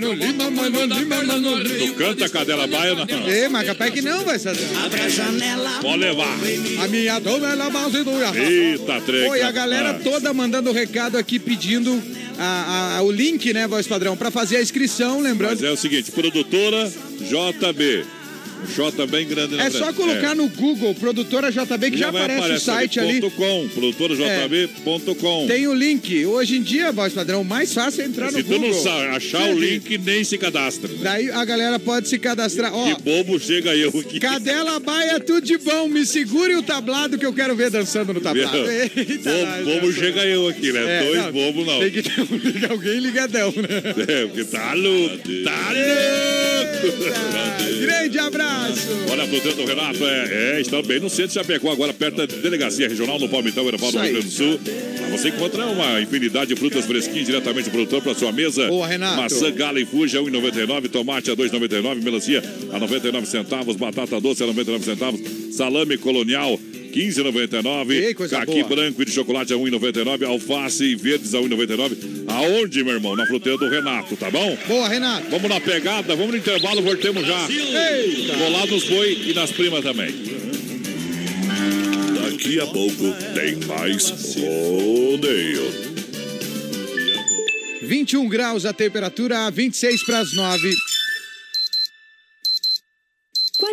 Mano Lima, Mano Lima, Mano Lima. Tu canta cadela baia, não? Ei, mas capaz que não, vai ser. Abre a janela. Pode levar. A minha dona é a base do Eita, trem. Oi, a galera toda mandando recado aqui pedindo a- a- o link, né, voz padrão, pra fazer a inscrição, lembrando. Mas é o seguinte, produtora JB. Um J bem grande na É frente. só colocar no Google, produtora JB, que já, vai aparece o site ali. É. .com, produtorajb.com. Tem o link. Hoje em dia, voz padrão, mais fácil é entrar no Se tu Google. não achar o link, nem se cadastra. Daí a galera pode se cadastrar. Ó, Que bobo chega eu aqui. Cadela Baia, tudo de bom. Me segure o tablado que eu quero ver dançando no tablado. Eita, Bobo, bobo chega eu aqui, né? É, Dois não, bobos não. Tem que ter <laughs> alguém ligadão, né? É, porque tá louco. Tá louco. Grande abraço. Olha, a fruteira do Renato é, é, está bem no centro de Chapecó, agora perto da delegacia regional no Palmitão, Erval do Rio. Grande do Sul. Lá você encontra uma infinidade de frutas fresquinhas diretamente do produtor para sua mesa. Boa, Renato. Maçã gala e fuja, 1,99. Tomate a 2,99. Melancia a 99 centavos. Batata doce a 99 centavos. Salame colonial. 15,99. Ei, coisa Caqui boa. branco e de chocolate a 1,99. Alface e verdes a 1,99. Aonde, meu irmão? Na fruteira do Renato, tá bom? Boa, Renato. Vamos na pegada, vamos no intervalo, voltemos já. Eita. Vou lá nos boi e nas primas também. Daqui a pouco tem mais rodeio. 21 graus a temperatura, 26 para as 9.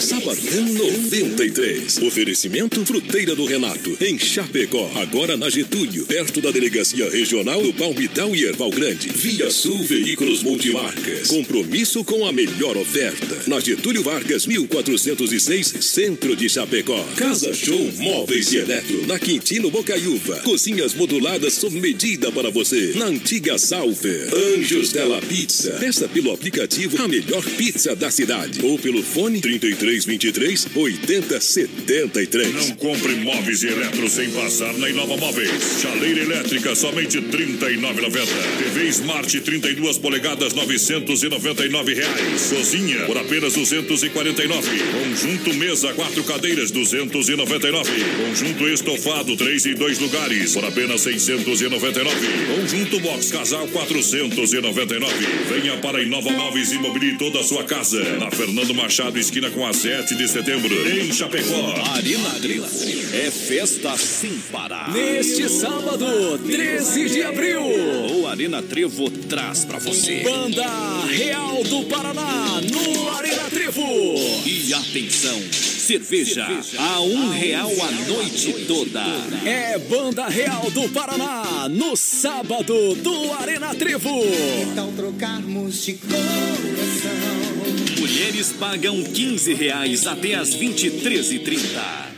Sabadão 93. Oferecimento Fruteira do Renato, em Chapecó. Agora na Getúlio, perto da Delegacia Regional do Palmitão e Erval Grande. Via Sul Veículos Multimarcas. Compromisso com a melhor oferta. Na Getúlio Vargas, 1406, Centro de Chapecó. Casa Show Móveis e Eletro. Na Quintino Bocaiúva. Cozinhas moduladas sob medida para você. Na antiga Salver. Anjos Della Pizza. Peça pelo aplicativo a melhor pizza da cidade. Ou pelo fone 3323 8073. Não compre móveis e eletro sem passar na Inova Móveis. Chaleira elétrica, somente R$ 39,90. TV Smart 32 polegadas, 999 reais. Cozinha, por apenas R$ 249. Conjunto mesa, quatro cadeiras, R$ 299. Conjunto estofado, três e dois lugares, por apenas R$ 699. Conjunto box casal, R$ 499. Venha para a Inova Móveis e mobile toda a sua casa. Na Fernando Machado, esquina com a 7 de setembro, em Chapecó. Arena Trevo é festa sem parar. Neste sábado, 13 de abril, O Arena Trevo traz pra você. Banda Real do Paraná, no Arena Trevo. E atenção, cerveja a um real a noite toda. É Banda Real do Paraná, no sábado do Arena Trevo. Então trocarmos de coração. Mulheres pagam 15 reais até as 23h30.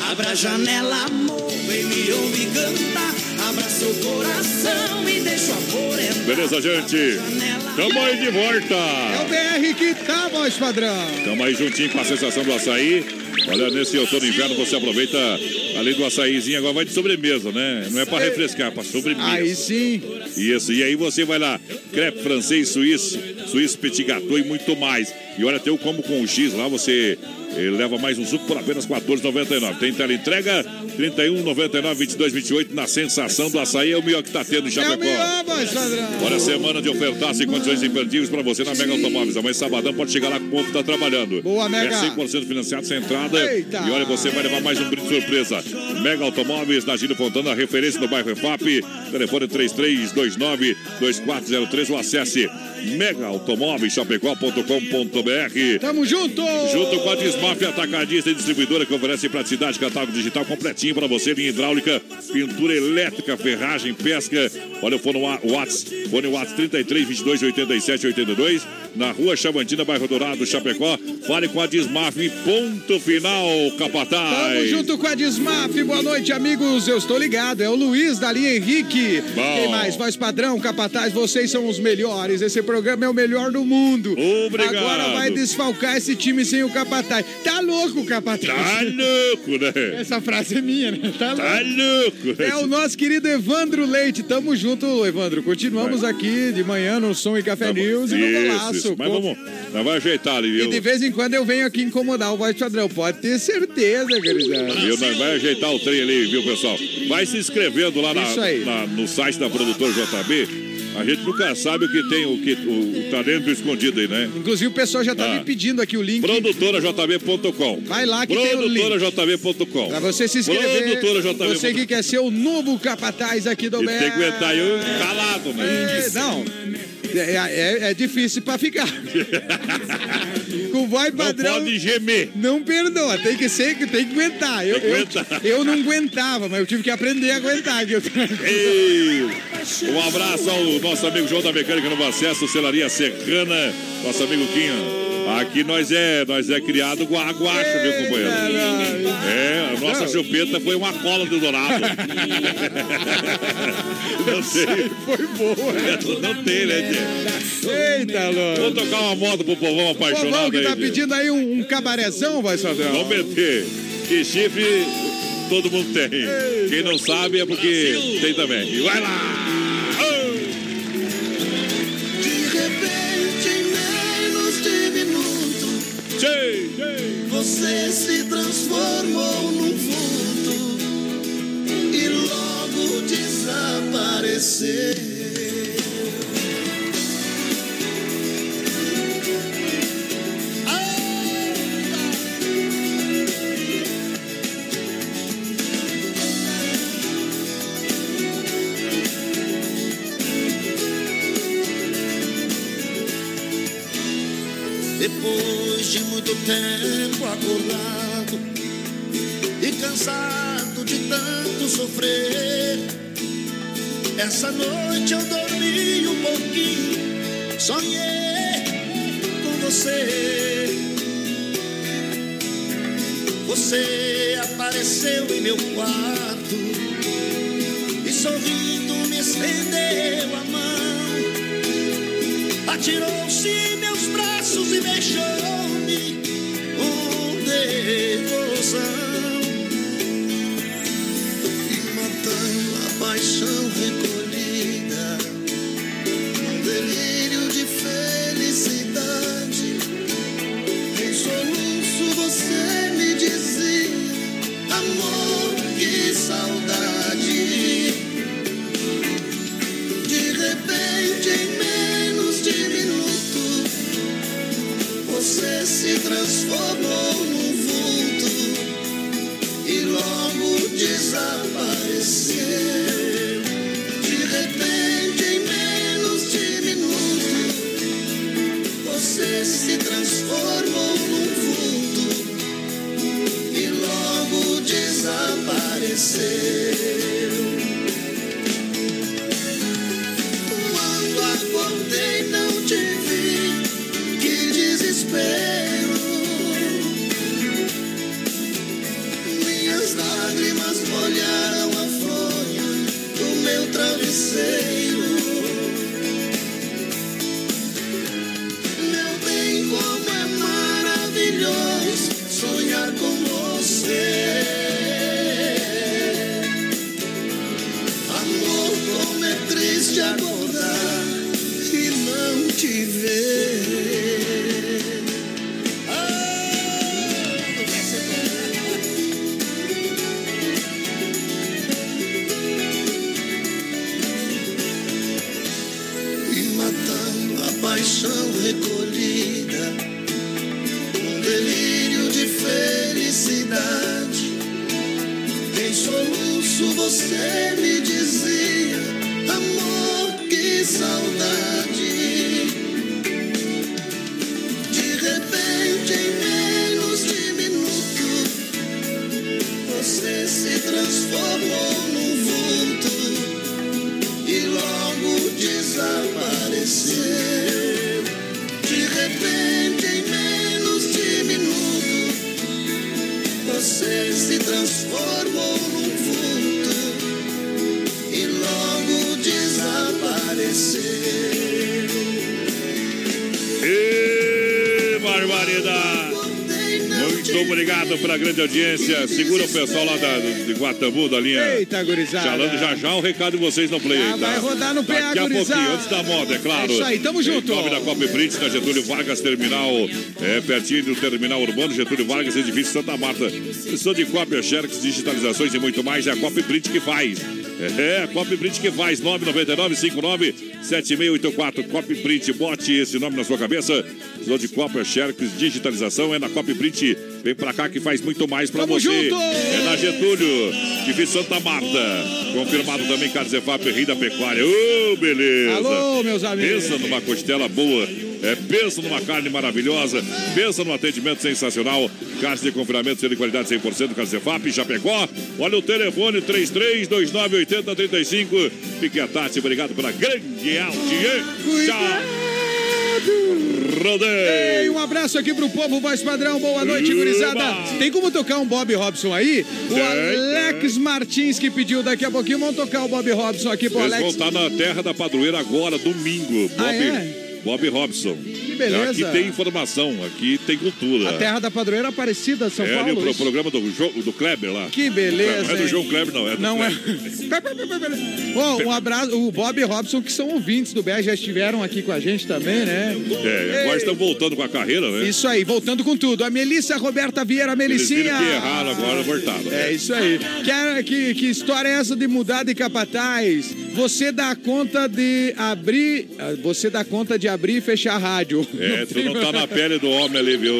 Abra a janela, amor, vem me ouvir cantar. Abra seu coração e deixa o amor entrar. Beleza, gente? Tamo aí de volta. É o BR que tá, voz padrão. Tamo aí juntinho com a sensação do açaí. Olha, nesse outono e inverno você aproveita, além do açaízinho, agora vai de sobremesa, né? Não é pra refrescar, é pra sobremesa. Aí sim. Isso, e aí você vai lá, crepe francês, suíço, suíço petit gâteau e muito mais. E olha, tem o combo com o X lá, você eh, leva mais um suco por apenas R$ 14,99. Tem tela entrega, 31, 99, 22, 28, na sensação do açaí, é o melhor que tá tendo em É Chapecó. melhor, voz padrão. Olha, semana de ofertaço e condições imperdíveis para você na Mega Automóveis. Amanhã, sabadão, pode chegar lá com o povo que tá trabalhando. Boa, Mega. É 100% financiado sem entrada. Eita. E olha, você vai levar mais um brinde surpresa. Mega Automóveis, na Gílio Fontana, referência no bairro EFAP. Telefone 3329-2403 ou acesse megaautomóveischapecó.com.br. Tamo junto. Junto com a Desmaf Atacadista e Distribuidora que oferece praticidade, catálogo digital completinho para você, linha hidráulica, pintura elétrica, ferragem, pesca. Olha o fone Wa- Whats, fone Whats 33 22 87 82, na rua Chavantina, bairro Dourado, Chapecó. Fale com a Desmaf, ponto final, capataz. Tamo junto com a Desmaf. Boa noite, amigos. Eu estou ligado. É o Luiz da linha Henrique. Bom. Quem mais? Voz padrão, capataz. Vocês são os melhores. Esse programa é o melhor do mundo. Obrigado. Agora vai desfalcar esse time sem o capataz. Tá louco, capataz? Tá louco, né? <laughs> Essa frase é minha, né? Tá louco. Tá louco. É o nosso querido Evandro Leite. Tamo junto, Evandro. Continuamos aqui de manhã no Som e Café News e no Isso, Golaço. isso. Mas vamos, nós vamos ajeitar ali, E viu? de vez em quando eu venho aqui incomodar o voz padrão. Pode ter certeza, querida. Viu? Nós vai ajeitar o trem ali, viu, pessoal? Vai se inscrevendo lá na- na- no site da produtora JB. A gente nunca sabe o que tem, o, que, o, o talento escondido aí, né? Inclusive o pessoal já tá Ah. me pedindo aqui o link. ProdutoraJB.com. Vai lá que tem o link. ProdutoraJB.com. Pra você se inscrever. ProdutoraJB.com. Você que quer ser o novo capataz aqui do E tem que aguentar eu calado, né? É, não. É, é- é difícil pra ficar. <laughs> Com voz Não padrão. pode gemer. Não perdoa, tem que ser, tem que aguentar. Eu, eu- eu não aguentava, mas eu tive que aprender a aguentar. eu- Um abraço ao nosso amigo João da Mecânica no Acesso, Celaria Serrana, nosso amigo Quinho. Aqui nós é, nós é criado com água, acho, meu companheiro. É, a nossa chupeta foi uma cola do Dourado. <laughs> Não sei. Foi boa. Não tem, né, Tchê? Eita, louco. Vamos tocar uma moto pro povão O povão apaixonado que tá pedindo aí um, um cabarezão, vai padrão. Vamos meter. Que chifre todo mundo tem. Quem não sabe é porque tem também. E vai lá! Você se transformou num vulto e logo desapareceu. Muito tempo acordado e cansado de tanto sofrer, essa noite eu dormi um pouquinho, sonhei com você. Você apareceu em meu quarto e sorrindo me estendeu a mão. Atirou-se em meus braços e beijou-me a paixão transformou num pela grande audiência. Segura o pessoal lá da, de Guatambu, da linha. Eita, gurizada. Falando já já o recado de vocês no play. Aí, tá? vai rodar no PA, Daqui a gurizada. pouquinho, antes da moda, é claro. É isso aí, tamo junto. Em nome da Copa Brits, na Getúlio Vargas, terminal, é, pertinho do terminal urbano, Getúlio Vargas, edifício Santa Marta. Precisou de cópia, xerox, digitalizações e muito mais, é a Copa Brits que faz. É, a Copa Brits que faz, 999 59 7684 Copy Print, bote esse nome na sua cabeça. Precisou de cópia, xerox, digitalização, é na Copy Print. Vem pra cá que faz muito mais pra Tamo você. junto! É na Getúlio, Divisa Santa Marta. Confirmado também Carzefap, Rei da Pecuária. Ô, beleza! Alô, meus amigos. Pensa numa costela boa, é, pensa numa carne maravilhosa, pensa num atendimento sensacional. Carne de confinamento de qualidade 100% Carzefap, Chapecó. Olha o telefone 33298035. Fique a Tati, obrigado pela grande audiência. Rodeio. Ei, um abraço aqui pro povo voz padrão. Boa noite, gurizada. Tem como tocar um Bob Robson aí? O Alex Martins que pediu daqui a pouquinho. Vamos tocar o Bob Robson aqui pro Eles vão Alex. estar na terra da padroeira agora, domingo. Bob, Ah, é? Bob Robson. Que beleza. Aqui tem informação, aqui tem cultura. A terra da padroeira Aparecida, São é Paulo. o pro- programa do, Jo- do Kleber lá. Que beleza. Não é do? João Kleber, não. É do Não é. Kleber. <laughs> Ó, um abraço, o Bob e Robson, que são ouvintes do BR, já estiveram aqui com a gente também, né? É, agora estão voltando com a carreira, né? Isso aí, voltando com tudo. A Melissa Roberta Vieira, viram Melicinha. que erraram, agora voltaram. É isso aí. Que, que, que história é essa de mudar de capataz? Você dá conta de abrir. ah, Você dá conta de abrir e fechar a rádio. É, tu não tá na pele do homem ali, viu?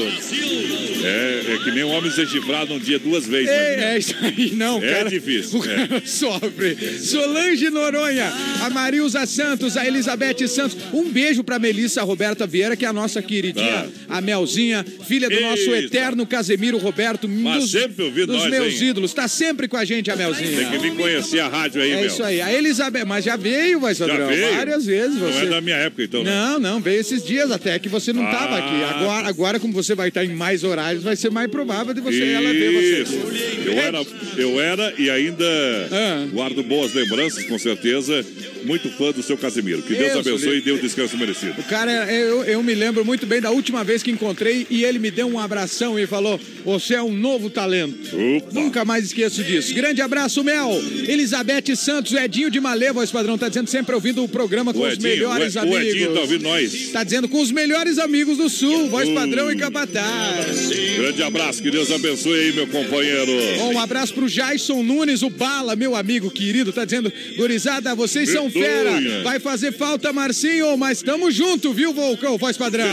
É, é que nem um homem ser chifrado um dia duas vezes. É, é isso aí, não, É cara. difícil, O cara <laughs> sofre. Solange Noronha, a Marilza Santos, a Elizabeth Santos. Um beijo pra Melissa Roberta Vieira, que é a nossa queridinha, a Melzinha, filha do nosso Eita. eterno Casemiro Roberto. Mas dos, sempre ouvindo dos nós, meus hein? ídolos. Tá sempre com a gente, a Melzinha. Tem que vir conhecer a rádio aí, É meu. isso aí. A Elizabeth, mas já veio, vai veio? várias vezes. Não Você... é da minha época, então, né? Não, não, veio esses dias até que você não estava Ah. aqui. Agora, agora, como você vai estar em mais horários, vai ser mais provável de você ela ver você. Isso. Eu era, eu era e ainda Ah. guardo boas lembranças, com certeza. Muito fã do seu Casimiro. Que Deus Isso, abençoe e dê o descanso merecido. O cara, eu, eu me lembro muito bem da última vez que encontrei e ele me deu um abração e falou: Você é um novo talento. Opa. Nunca mais esqueço disso. Grande abraço, Mel. Elizabeth Santos, Edinho de Maleva, o Esquadrão, tá dizendo sempre ouvindo o programa com O os Edinho, melhores o, amigos. o Edinho tá ouvindo nós. Tá dizendo com os melhores amigos do Sul, voz padrão e capataz. Grande abraço, que Deus abençoe aí, meu companheiro. Bom, um abraço pro Jason Nunes, o Bala, meu amigo querido, tá dizendo, gurizada, vocês são. Fera, vai fazer falta, Marcinho, mas tamo junto, viu, Volcão, voz padrão.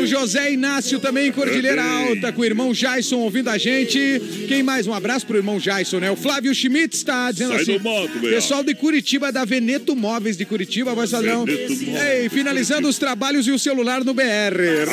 O José Inácio também, em Cordilheira Ei. Alta, com o irmão Jason ouvindo a gente. Quem mais? Um abraço pro irmão Jason, né? O Flávio Schmitz tá dizendo Sai assim, moto, pessoal de Curitiba, da Veneto Móveis de Curitiba, voz padrão. Ei, finalizando os trabalhos e o celular no BR.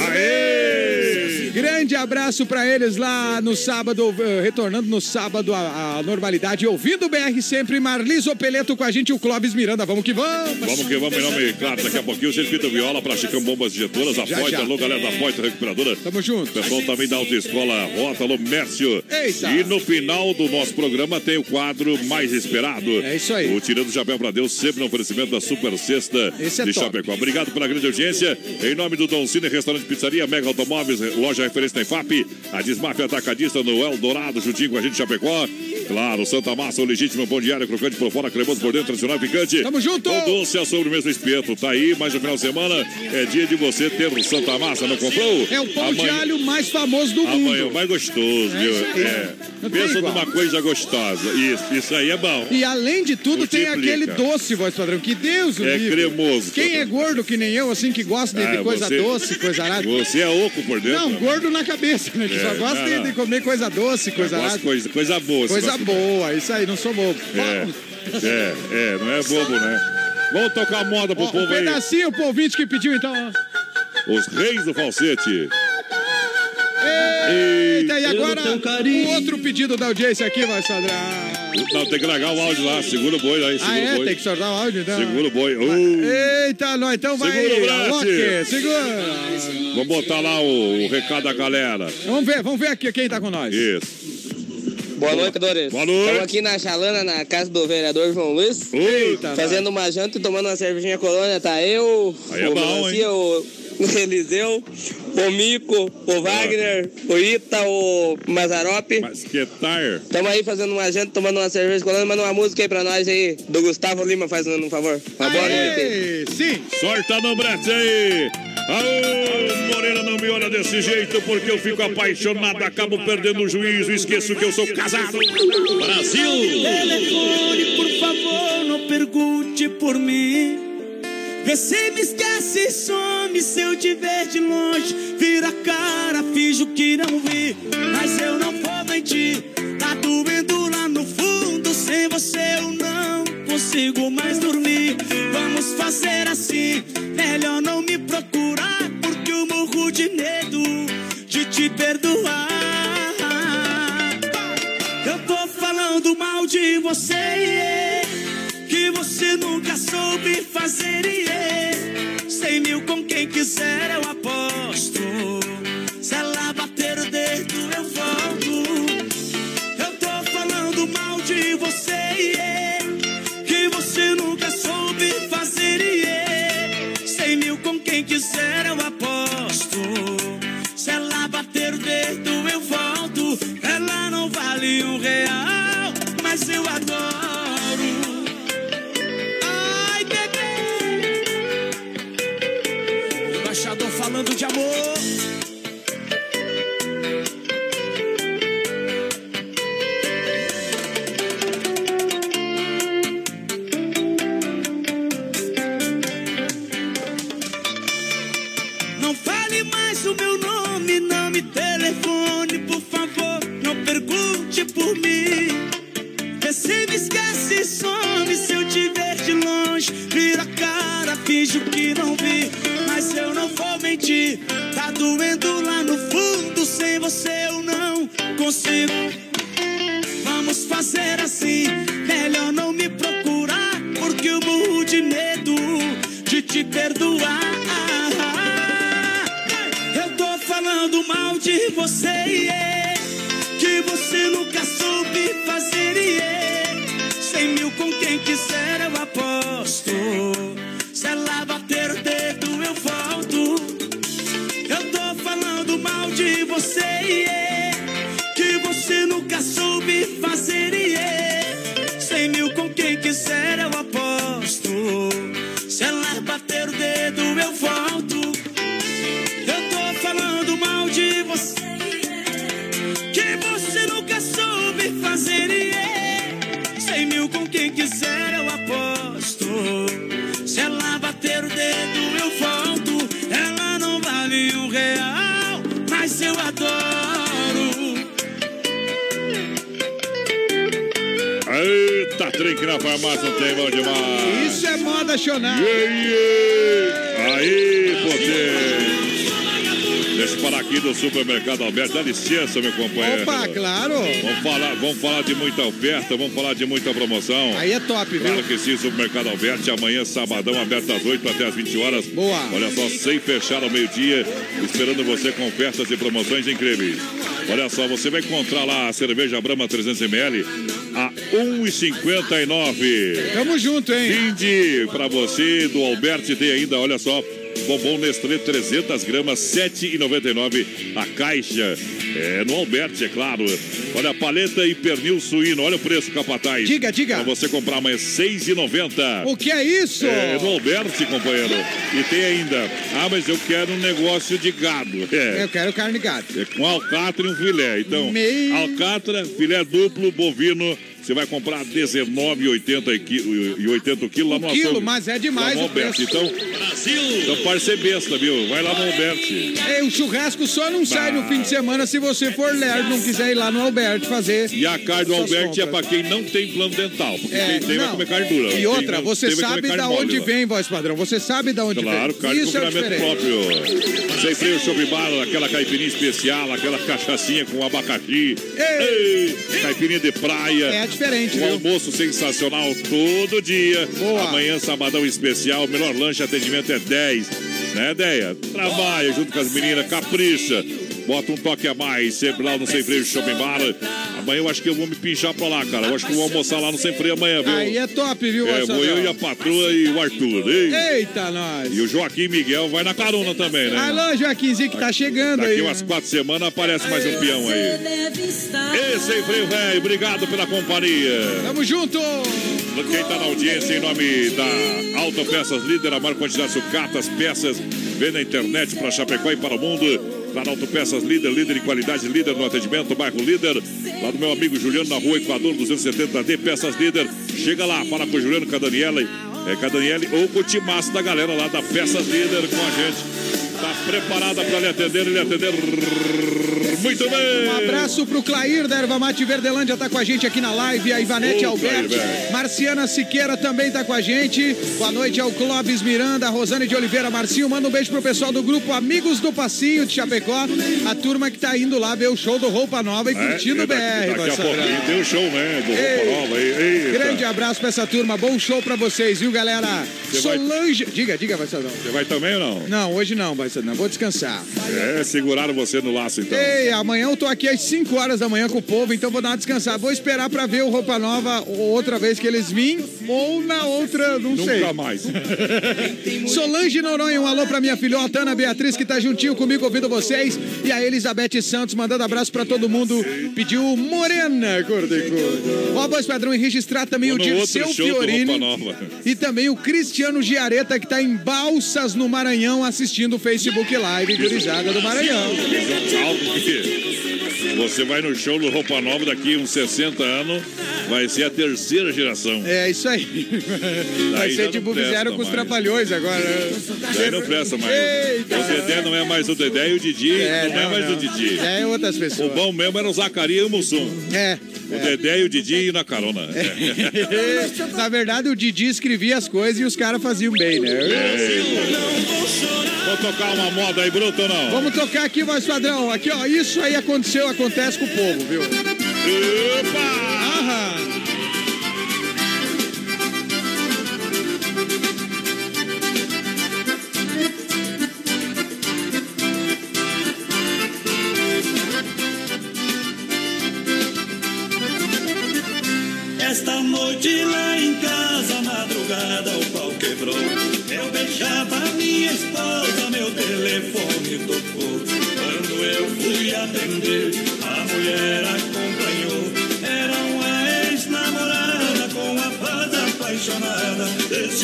Aê! Grande abraço pra eles lá no sábado, eh, retornando no sábado à, à normalidade, ouvindo o BR sempre. Marlis Opeleto com a gente, o Clóvis Miranda. Vamos que vamos! Vamos que vamos, em nome, claro, daqui a pouquinho o Circuito Viola para Chicão Bombas Injetoras, a Já, Poita, alô, galera da Poita Recuperadora. Tamo junto. Pessoal também da Autoescola Rota, alô, Mércio. Eita. E no final do nosso programa tem o quadro mais esperado. É isso aí. O Tirando o Chapéu para Deus, sempre no oferecimento da Super Sexta Esse é de top. Chapecó. Obrigado pela grande audiência. Em nome do Dom Cine, Restaurante Pizzaria, Mega Automóveis, loja referência na IFAP, a Desmaf Atacadista no Eldorado, juntinho com a gente de Chapecó. Claro, Santa Massa, o legítimo pão diário, crocante por fora, cremoso por dentro, tradicional picante. Tamo junto! O doce, a sobremesa, o espeto. Tá aí, mas no final de semana é dia de você ter o Santa Massa, não comprou? É o pão de Amanhã- alho mais famoso do Amanhã é o mundo. mais gostoso, É viu? É. Tem Pensa igual. numa coisa gostosa. Isso, isso aí é bom. E além de tudo, tem Multiplica. aquele doce, voz padrão. Que Deus o É livre. cremoso. Quem é gordo que nem eu, assim, que gosta de, de Ah, coisa você- doce, coisa <laughs> arada. Você é oco por dentro. Não, gordo na cabeça, né? Que É, só gosta não, de- não. de, comer coisa doce, coisa arada. de coisa, coisa boa. Coisa boa, isso aí, não sou bobo. É, é, é, não é bobo, né? Vamos tocar moda pro Ó, um povo aí. pedacinho pro ouvinte que pediu, então. Os reis do falsete. Eita, e agora o outro pedido da audiência aqui, vai Sadrão. Não, tem que largar o áudio lá. Segura o boi aí, segura Ah, é? o boi. Tem que soltar o áudio, então. Segura o boi. Uh, Eita, nós, então vai Segura o braço. Segura. vamos botar lá o, o recado da galera. Vamos ver, vamos ver aqui quem tá com nós. Isso. Boa noite, Dores. Boa noite. Estamos aqui na Chalana, na casa do vereador João Luiz. Eita, Fazendo uma janta e tomando uma cervejinha colônia. Tá eu, Aí é o bom, Melancia, o Eliseu, o Mico, o Wagner, o Ita, o Mazarope. Mas que tar. Estamos aí fazendo uma janta, tomando uma cerveja colônia. Manda uma música aí pra nós aí, do Gustavo Lima, fazendo um favor. Uma boa noite. Sim. Sorta no brete aí. Aô, Moreira, não me olha desse jeito porque eu fico apaixonado, acabo perdendo o juízo, esqueço que eu sou casado. Brasil! Telefone, por favor, não pergunte por mim. Vê se me esquece some se eu te ver de longe. Vira a cara, finjo que não vi. Mas eu não vou mentir. Tá doendo lá no fundo. Sem você eu não consigo mais dormir. Vamos fazer assim. Melhor não me procurar. Porque eu morro de medo de te perdoar. Eu tô falando mal de você, que você nunca soube fazer. yeah. Cem mil com quem quiser eu aposto. Se ela bater o dedo eu volto. Eu tô falando mal de você, yeah, que você nunca soube fazer. yeah. Cem mil com quem quiser eu aposto. Se ela bater o dedo, eu volto. Ela não vale um real, mas eu adoro. De amor. Não fale mais o meu nome, não me telefone, por favor. Não pergunte por mim. Se me esquece e some se eu te ver de longe. Vira a cara, finjo que não vi. Mas eu não vou mentir. Tá doendo lá no fundo. Sem você eu não consigo. Vamos fazer assim. Melhor não me procurar. Porque eu morro de medo de te perdoar. Eu tô falando mal de você, yeah, trem que na farmácia não tem bom demais. Isso é moda chonada. Yeah, yeah. Aí, potente. Deixa eu falar aqui do supermercado Alberto. Dá licença, meu companheiro. Opa, claro. Vamos falar, vamos falar de muita oferta, vamos falar de muita promoção. Aí é top, viu? Claro que sim, supermercado Alberto. Amanhã, sabadão, aberto das 8 até as 20 horas. Boa. Olha só, sem fechar ao meio-dia, esperando você com ofertas e promoções incríveis. Olha só, você vai encontrar lá a cerveja Brahma 300ml a 1,59. Tamo junto, hein? Brinde pra você do Alberti tem ainda, olha só, bombom Nestlé 300 gramas, 7,99 a caixa. É no Alberti, é claro. Olha a paleta e pernil suíno, olha o preço, capataz. Diga, diga. Pra você comprar amanhã, 6,90. O que é isso? É no Alberti, companheiro. E tem ainda, ah, mas eu quero um negócio de gado. É. Eu quero carne de gado. É com alcatra e um filé. Então, Meio- alcatra, filé duplo, bovino. Você vai comprar R$19,80 e 80 quilos lá no quilo, açougue. mas é demais Lá o preço. Então, então pode ser besta, viu? Vai lá no Alberti. Ei, o churrasco só não sai no fim de semana se você for lerdo, não quiser ir lá no Alberto fazer. E a carne do Alberti é pra quem não tem plano dental. Porque É, quem tem vai não. comer carne dura. E Quem outra, não você vai sabe carne da onde lá. vem, voz padrão. Você sabe da onde Claro, vem. carne com Isso é o confinamento diferente. próprio. Sem freio, chopp bar, aquela caipirinha especial, aquela cachaçinha com abacaxi. Ei, caipirinha de praia. É diferente, Um viu? almoço sensacional todo dia. Boa. Amanhã, sabadão especial. Melhor lanche, atendimento é 10. Né, Deia? Trabalha junto com as meninas, capricha. Bota um toque a mais, sempre lá no Sem Freio Shopping Bar. Amanhã eu acho que eu vou me pinchar pra lá, cara. Eu acho que eu vou almoçar lá no Sem Freio amanhã, viu? Aí é top, viu, É, vou eu e a patroa e o Arthur. Ei. Eita, nós. E o Joaquim Miguel vai na carona também, né? Alô, Joaquimzinho, que tá chegando Daqui aí. umas quatro semanas aparece mais um peão aí. Esse aí, Freio Velho, obrigado pela companhia. Tamo junto! Quem tá na audiência, em nome da Autopeças Líder, a maior quantidade de sucatas, peças, vê na internet para Chapecó e para o mundo. Lá na Autopeças Líder, líder em qualidade, líder no atendimento, bairro Líder. Lá do meu amigo Juliano, na rua Equador 270D, Peças Líder. Chega lá, fala com o Juliano, com a Daniela, é, com a Daniele ou com o timaço da galera lá da Peças Líder com a gente. Tá preparada para lhe atender lhe atender muito bem. Um abraço pro Clair da Erva Mate Verdelândia, tá com a gente aqui na live. A Ivanete Alberti. Marciana Siqueira também tá com a gente. Boa noite ao Clóvis Miranda, Rosane de Oliveira Marcinho. Manda um beijo pro pessoal do grupo Amigos do Passinho de Chapecó. A turma que tá indo lá ver o show do Roupa Nova e curtindo o É, BR. daqui, daqui a tem o show, né? Do Ei. Roupa Nova. Eita. Grande abraço pra essa turma. Bom show pra vocês, viu, galera? Você vai- Solange. Diga, diga, Vaissadão. Você vai também ou não? Não, hoje não, Vaissadão. Vou descansar. É, seguraram você no laço então. Ei, amanhã eu tô aqui às 5 horas da manhã com o povo, então vou dar uma descansada. Vou esperar pra ver o Roupa Nova outra vez que eles vêm ou na outra, não sei. Nunca mais. Solange Noronha, um alô pra minha filhota Ana Beatriz, que tá juntinho comigo ouvindo vocês. E a Elizabeth Santos, mandando abraço pra todo mundo. Pediu Morena, Cordeco. Ó, voz padrão, e registrar também Ou o Dirceu Fiorini. E também o Cristiano Giareta, que tá em Balsas, no Maranhão, assistindo o Facebook Live, gurizada do Maranhão. Que você vai no show do Roupa Nova daqui uns 60 anos, vai ser a terceira geração. É isso aí. Vai ser tipo fizeram com os trapalhões agora. Daí não presta mais. Eita. O Dedé não é mais o Dedé e o Didi É, não, é não, mais não. o Didi. É outras O pessoas. bom mesmo era o Zacarias e o Mussum. É. O Dedé e o Didi na carona. <laughs> Na verdade, o Didi escrevia as coisas e os caras faziam bem, né? Vou tocar uma moda aí, bruto ou não? Vamos tocar aqui, voz padrão. Aqui, ó. Isso aí aconteceu, acontece com o povo, viu? Opa!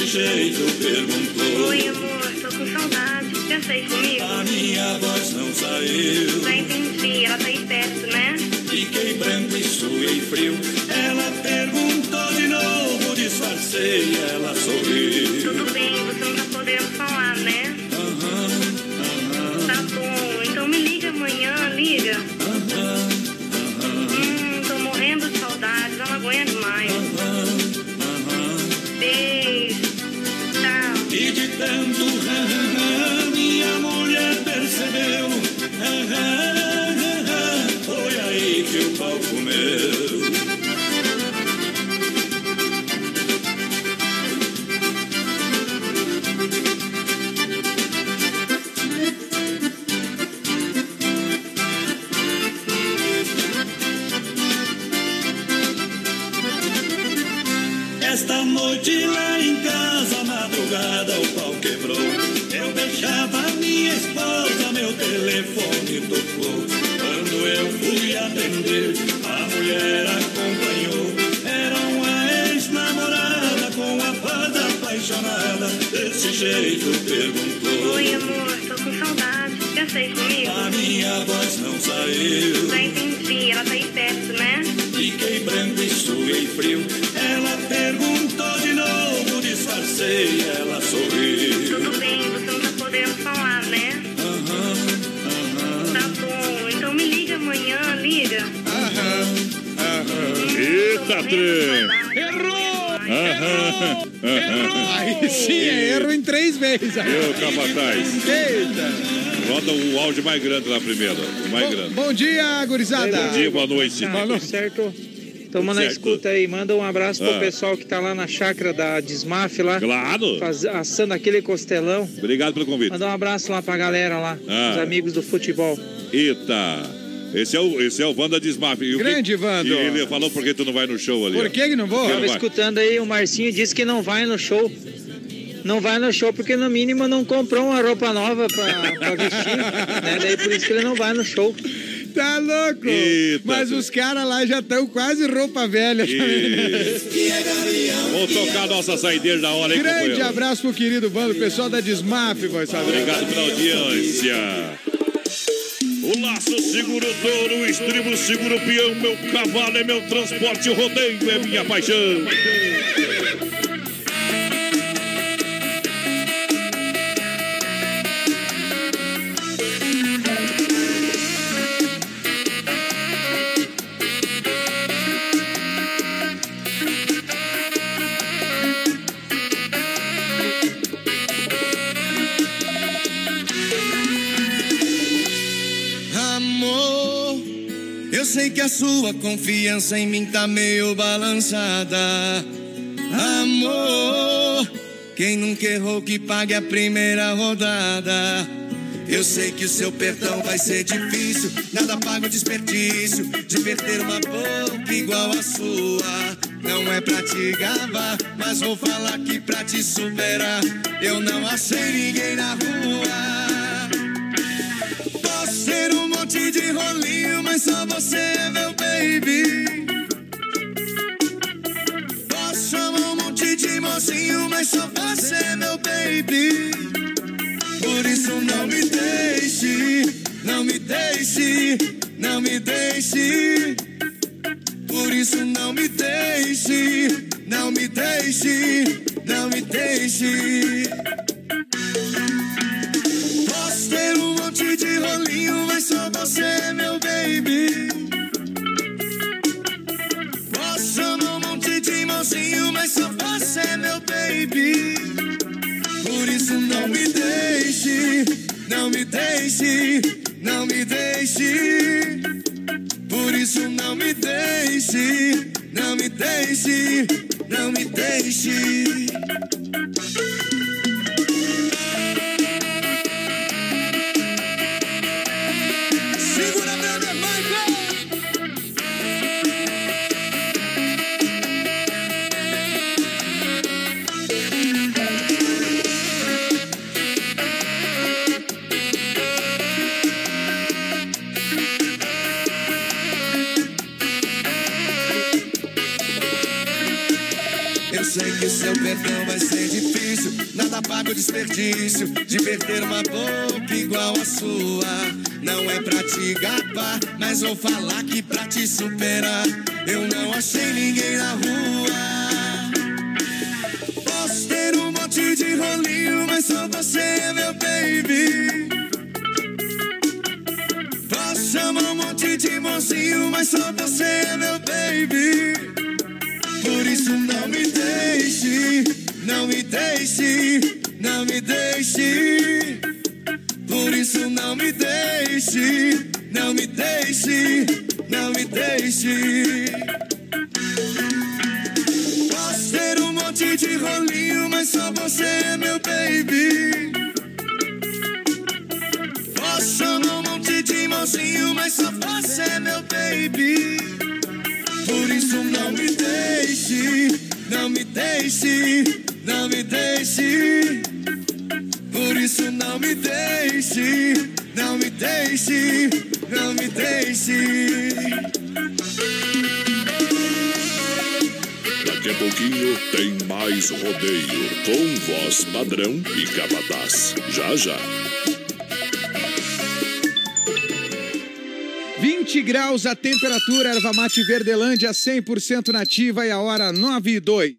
Jeito perguntou. Oi, amor, tô com saudade. Já sei comigo? A minha voz não saiu. Já entendi, ela tá aí perto, né? Fiquei branco e suei frio. Comigo? A minha voz não saiu. Já entendi, ela tá aí perto, né? Fiquei branco e suei frio. Ela perguntou de novo, disfarcei, ela sorriu. Tudo bem, você não tá podendo falar, né? Tá bom, então me liga amanhã, liga. Eita, trem! Errou! Aham, aham. Aí sim, é erro em três vezes. Eu, capataz. Eita! Roda o áudio mais grande lá primeiro. o Mais grande. Bom dia, gurizada. Bom dia, boa noite. Tá, tudo certo? Tamo na escuta aí. Manda um abraço pro Ah. pessoal que tá lá na chácara da Desmaf lá. Claro. faz- assando aquele costelão. Obrigado pelo convite. Manda um abraço lá pra galera lá. Ah. Os amigos do futebol. Eita. Esse é o, esse é o Wanda Desmaf. Que- Grande Wando. E ele falou por que tu não vai no show ali. Por que que não vou? Por que Tava não vai? escutando aí, o Marcinho disse que não vai no show. Não vai no show porque no mínimo não comprou uma roupa nova pra, pra vestir. <laughs> né? Daí por isso que ele não vai no show. Tá louco? Eita, Mas os caras lá já estão quase roupa velha. Vamos tocar a nossa saideira da hora, hein, Grande abraço pro querido Bando, pessoal da Desmaf, vai saber. Obrigado pela audiência. O laço segura o touro, o estribo segura o peão, meu cavalo é meu transporte, o rodeio é minha paixão. Sei que a sua confiança em mim tá meio balançada. Amor, quem nunca errou que pague a primeira rodada. Eu sei que o seu perdão vai ser difícil, nada paga o desperdício de perder uma boca igual a sua. Não é pra te gabar, mas vou falar que pra te superar, eu não achei ninguém na rua. Posso ser um monte de rolinho, mas só você é meu baby. Posso chamar um monte de mocinho, mas só você é meu baby. Por isso não me deixe, não me deixe, não me deixe. Por isso não me deixe, não me deixe, não me deixe. Posso ter um monte de rolinho, mas só você é meu baby. Chamar um monte de mocinho, mas só você é meu baby. Por isso não me deixe, não me deixe, não me deixe. Por isso não me deixe, não me deixe, não me deixe. Seu perdão vai ser difícil. Nada paga o desperdício de perder uma boca igual a sua. Não é pra te gabar, mas vou falar que pra te superar. Eu não achei ninguém na rua. Posso ter um monte de rolinho, mas só você é meu baby. Posso chamar um monte de mocinho, mas só você é meu baby. Por isso não me deixe, não me deixe, não me deixe. Por isso não me deixe, não me deixe, não me deixe. Posso ter um monte de rolinho, mas só você é meu baby. Posso chamar um monte de mocinho, mas só você é meu baby. Deixe, não me deixe, não me deixe. Por isso não me deixe, não me deixe, não me deixe. Daqui a pouquinho tem mais rodeio com voz padrão e capataz. Já já. 20 graus a temperatura, erva mate Verdelândia 100% nativa e a hora 9 e 2.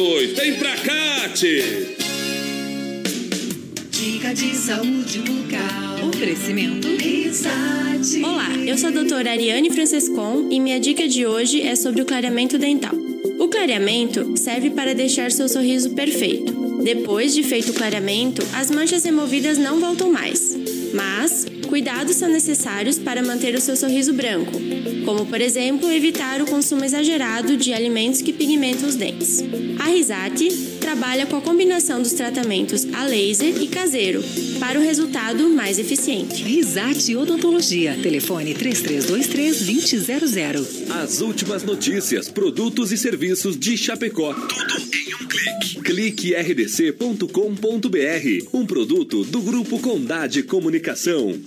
Vem pra cá, tchê. Dica de saúde bucal. Oferecimento Risate. Olá, eu sou a doutora Ariane Francescon e minha dica de hoje é sobre o clareamento dental. O clareamento serve para deixar seu sorriso perfeito. Depois de feito o clareamento, as manchas removidas não voltam mais. Mas, cuidados são necessários para manter o seu sorriso branco, como por exemplo evitar o consumo exagerado de alimentos que pigmentam os dentes. A Risate trabalha com a combinação dos tratamentos a laser e caseiro para o resultado mais eficiente. Risate Odontologia. Telefone 3323-2000. As últimas notícias, produtos e serviços de Chapecó. Tudo em um clique. Clique rdc.com.br. Um produto do Grupo Condade Comunicação.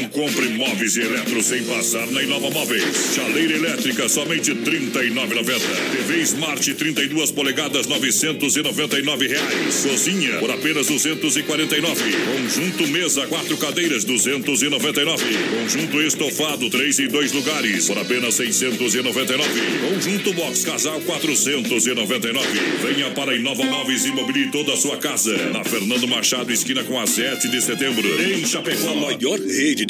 Não compre móveis e eletro sem passar na Inova Móveis. Chaleira elétrica, somente R$ 39,90. TV Smart 32 polegadas, 999 reais. Cozinha, por apenas R$ 249. Conjunto mesa, quatro cadeiras, R$ 299. Conjunto estofado, três e dois lugares, por apenas R$ 699. Conjunto box casal, R$ 499. Venha para Inova Móveis e mobilie toda a sua casa. Na Fernando Machado, esquina com a 7 de setembro, em Chapecó. A maior rede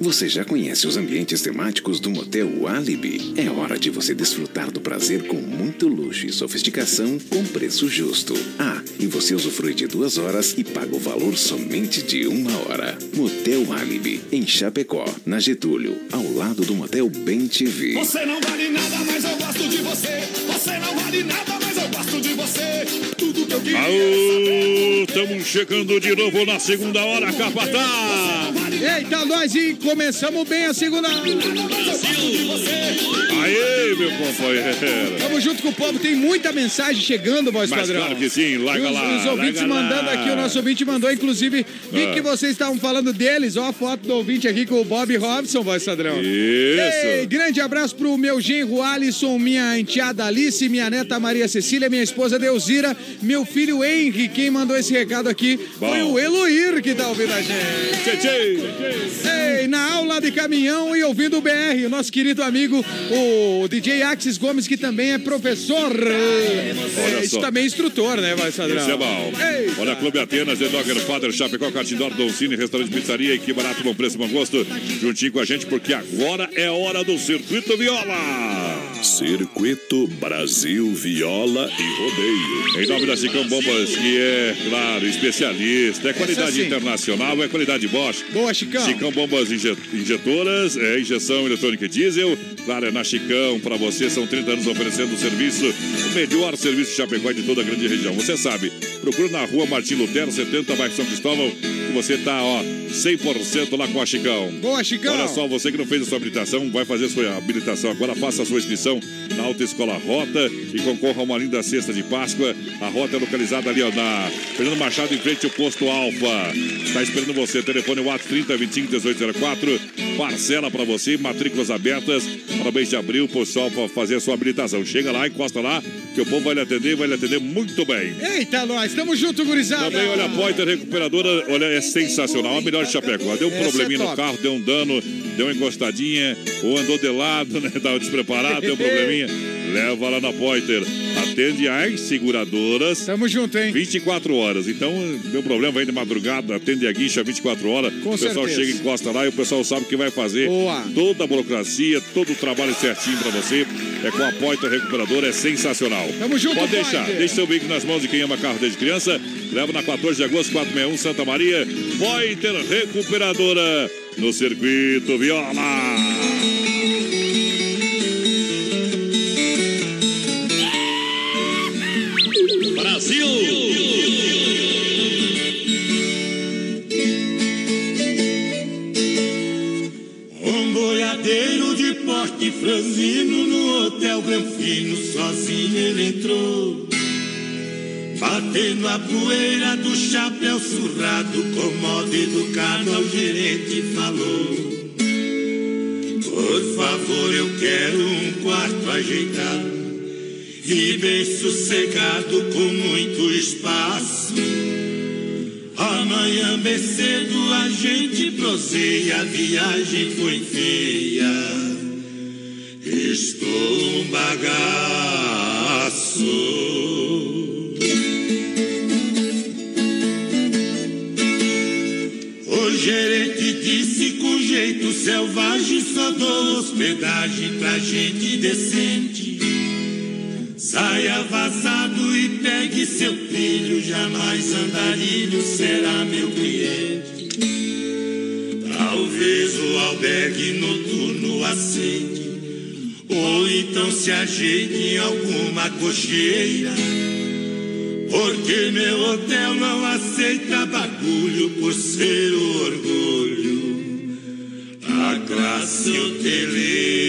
Você já conhece os ambientes temáticos do Motel Alibi? É hora de você desfrutar do prazer com muito luxo e sofisticação com preço justo. Ah, e você usufrui de duas horas e paga o valor somente de uma hora. Motel Alibi, em Chapecó, na Getúlio, ao lado do Motel Bem TV. Você não vale nada, mas eu gosto de você. Você não vale nada, mas eu gosto de você. Tudo que eu queria. Aô, estamos chegando de novo na segunda hora, Capatá. Eita, nós e começamos bem a segunda. Aê, meu companheiro. Tamo junto com o povo, tem muita mensagem chegando, voz Mas padrão. claro que sim, larga os, lá, Os ouvintes larga lá. mandando aqui, o nosso ouvinte mandou, inclusive, vi Ah. que vocês estavam falando deles, ó a foto do ouvinte aqui com o Bob Robson, voz padrão. Isso. Ei, grande abraço pro meu genro Alisson, minha enteada Alice, minha neta Maria Cecília, minha esposa Deusira, meu filho Henry, quem mandou esse recado aqui foi Bom. o Eloir que tá ouvindo a gente. Tchê, tchê. Ei, na aula de caminhão e ouvindo o BR, o nosso querido amigo, o DJ Axis Gomes, que também é professor. Olha É, só. também é instrutor, né, vai Sadrão? Isso é bom. Eita. Olha, Clube Atenas, The Dogger Father, Chapecó, Catindor, Doncini, Restaurante Pizzaria e que barato, bom preço, bom gosto. Juntinho com a gente, porque agora é hora do Circuito Viola. Circuito Brasil Viola e Rodeio. Em nome da Chicão Bombas, que é, claro, especialista, é qualidade sim. internacional, é qualidade Bosch. Boa, Chicão. Chicão Bombas inje- Injetoras, é injeção eletrônica e diesel. Claro, é na Chicão para você. São 30 anos oferecendo o serviço, o melhor serviço de Chapecó de toda a grande região. Você sabe, procura na rua Martim Lutero, 70, bairro São Cristóvão, que você tá, ó, 100% lá com a Chicão. Boa, Chicão. Olha só, você que não fez a sua habilitação, vai fazer a sua habilitação agora. Faça a sua inscrição na Autoescola Rota e concorra a uma linda cesta de Páscoa. A Rota é localizada ali, ó, na Fernando Machado, em frente ao posto Alfa. Está esperando você. Telefone WhatsApp 30 25 1804. Parcela para você, matrículas abertas para o mês de abril, pessoal, para fazer a sua habilitação. Chega lá, encosta lá, que o povo vai lhe atender e vai lhe atender muito bem. Eita, nós, tamo junto, gurizada. Também, olha, a Poiter Recuperadora, olha, é sensacional. A melhor de Chapecó. Deu um Essa probleminha é no carro, deu um dano, deu uma encostadinha, ou andou de lado, <laughs> né? Tava despreparado, deu um <laughs> probleminha. Leva lá na Poiter. Atende as seguradoras. Tamo junto, hein? 24 horas. Então, deu problema, vem de madrugada, atende a guincha 24 horas. Com o pessoal certeza. chega, encosta lá e o pessoal sabe o que vai fazer. Boa. Toda a burocracia, todo o trabalho certinho pra você. É com a Poiter Recuperadora, é sensacional. Tamo junto, Pode deixar, Poiter. deixe seu veículo nas mãos de quem ama carro desde criança. Leva na 14 de agosto, 461 Santa Maria. Poiter Recuperadora no circuito Viola. Franzino no hotel Granfino, sozinho ele entrou. Batendo a poeira do chapéu surrado, com modo educado ao gerente falou. Por favor, eu quero um quarto ajeitado e bem sossegado com muito espaço. Amanhã bem cedo a gente proseia, a viagem foi feia. Estou um bagaço. O gerente disse com jeito selvagem: só dou hospedagem pra gente decente. Saia vazado e pegue seu filho, jamais andarilho será meu cliente. Talvez o albergue noturno acende, ou então se ajeite em alguma cocheira. Porque meu hotel não aceita bagulho por ser o orgulho da classe hoteleira.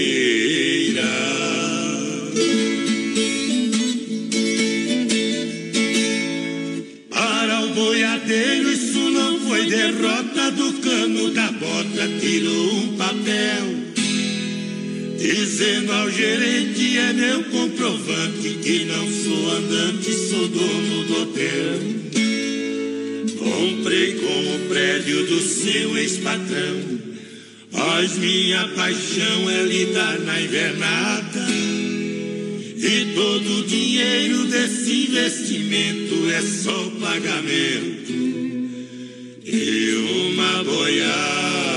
Para o boiadeiro isso não foi derrota do cano da bota, tirou um papel. Dizendo ao gerente é meu comprovante que não sou andante, sou dono do hotel. Comprei com o prédio do seu ex-patrão, mas minha paixão é lidar na invernada. E todo o dinheiro desse investimento é só pagamento e uma boiada.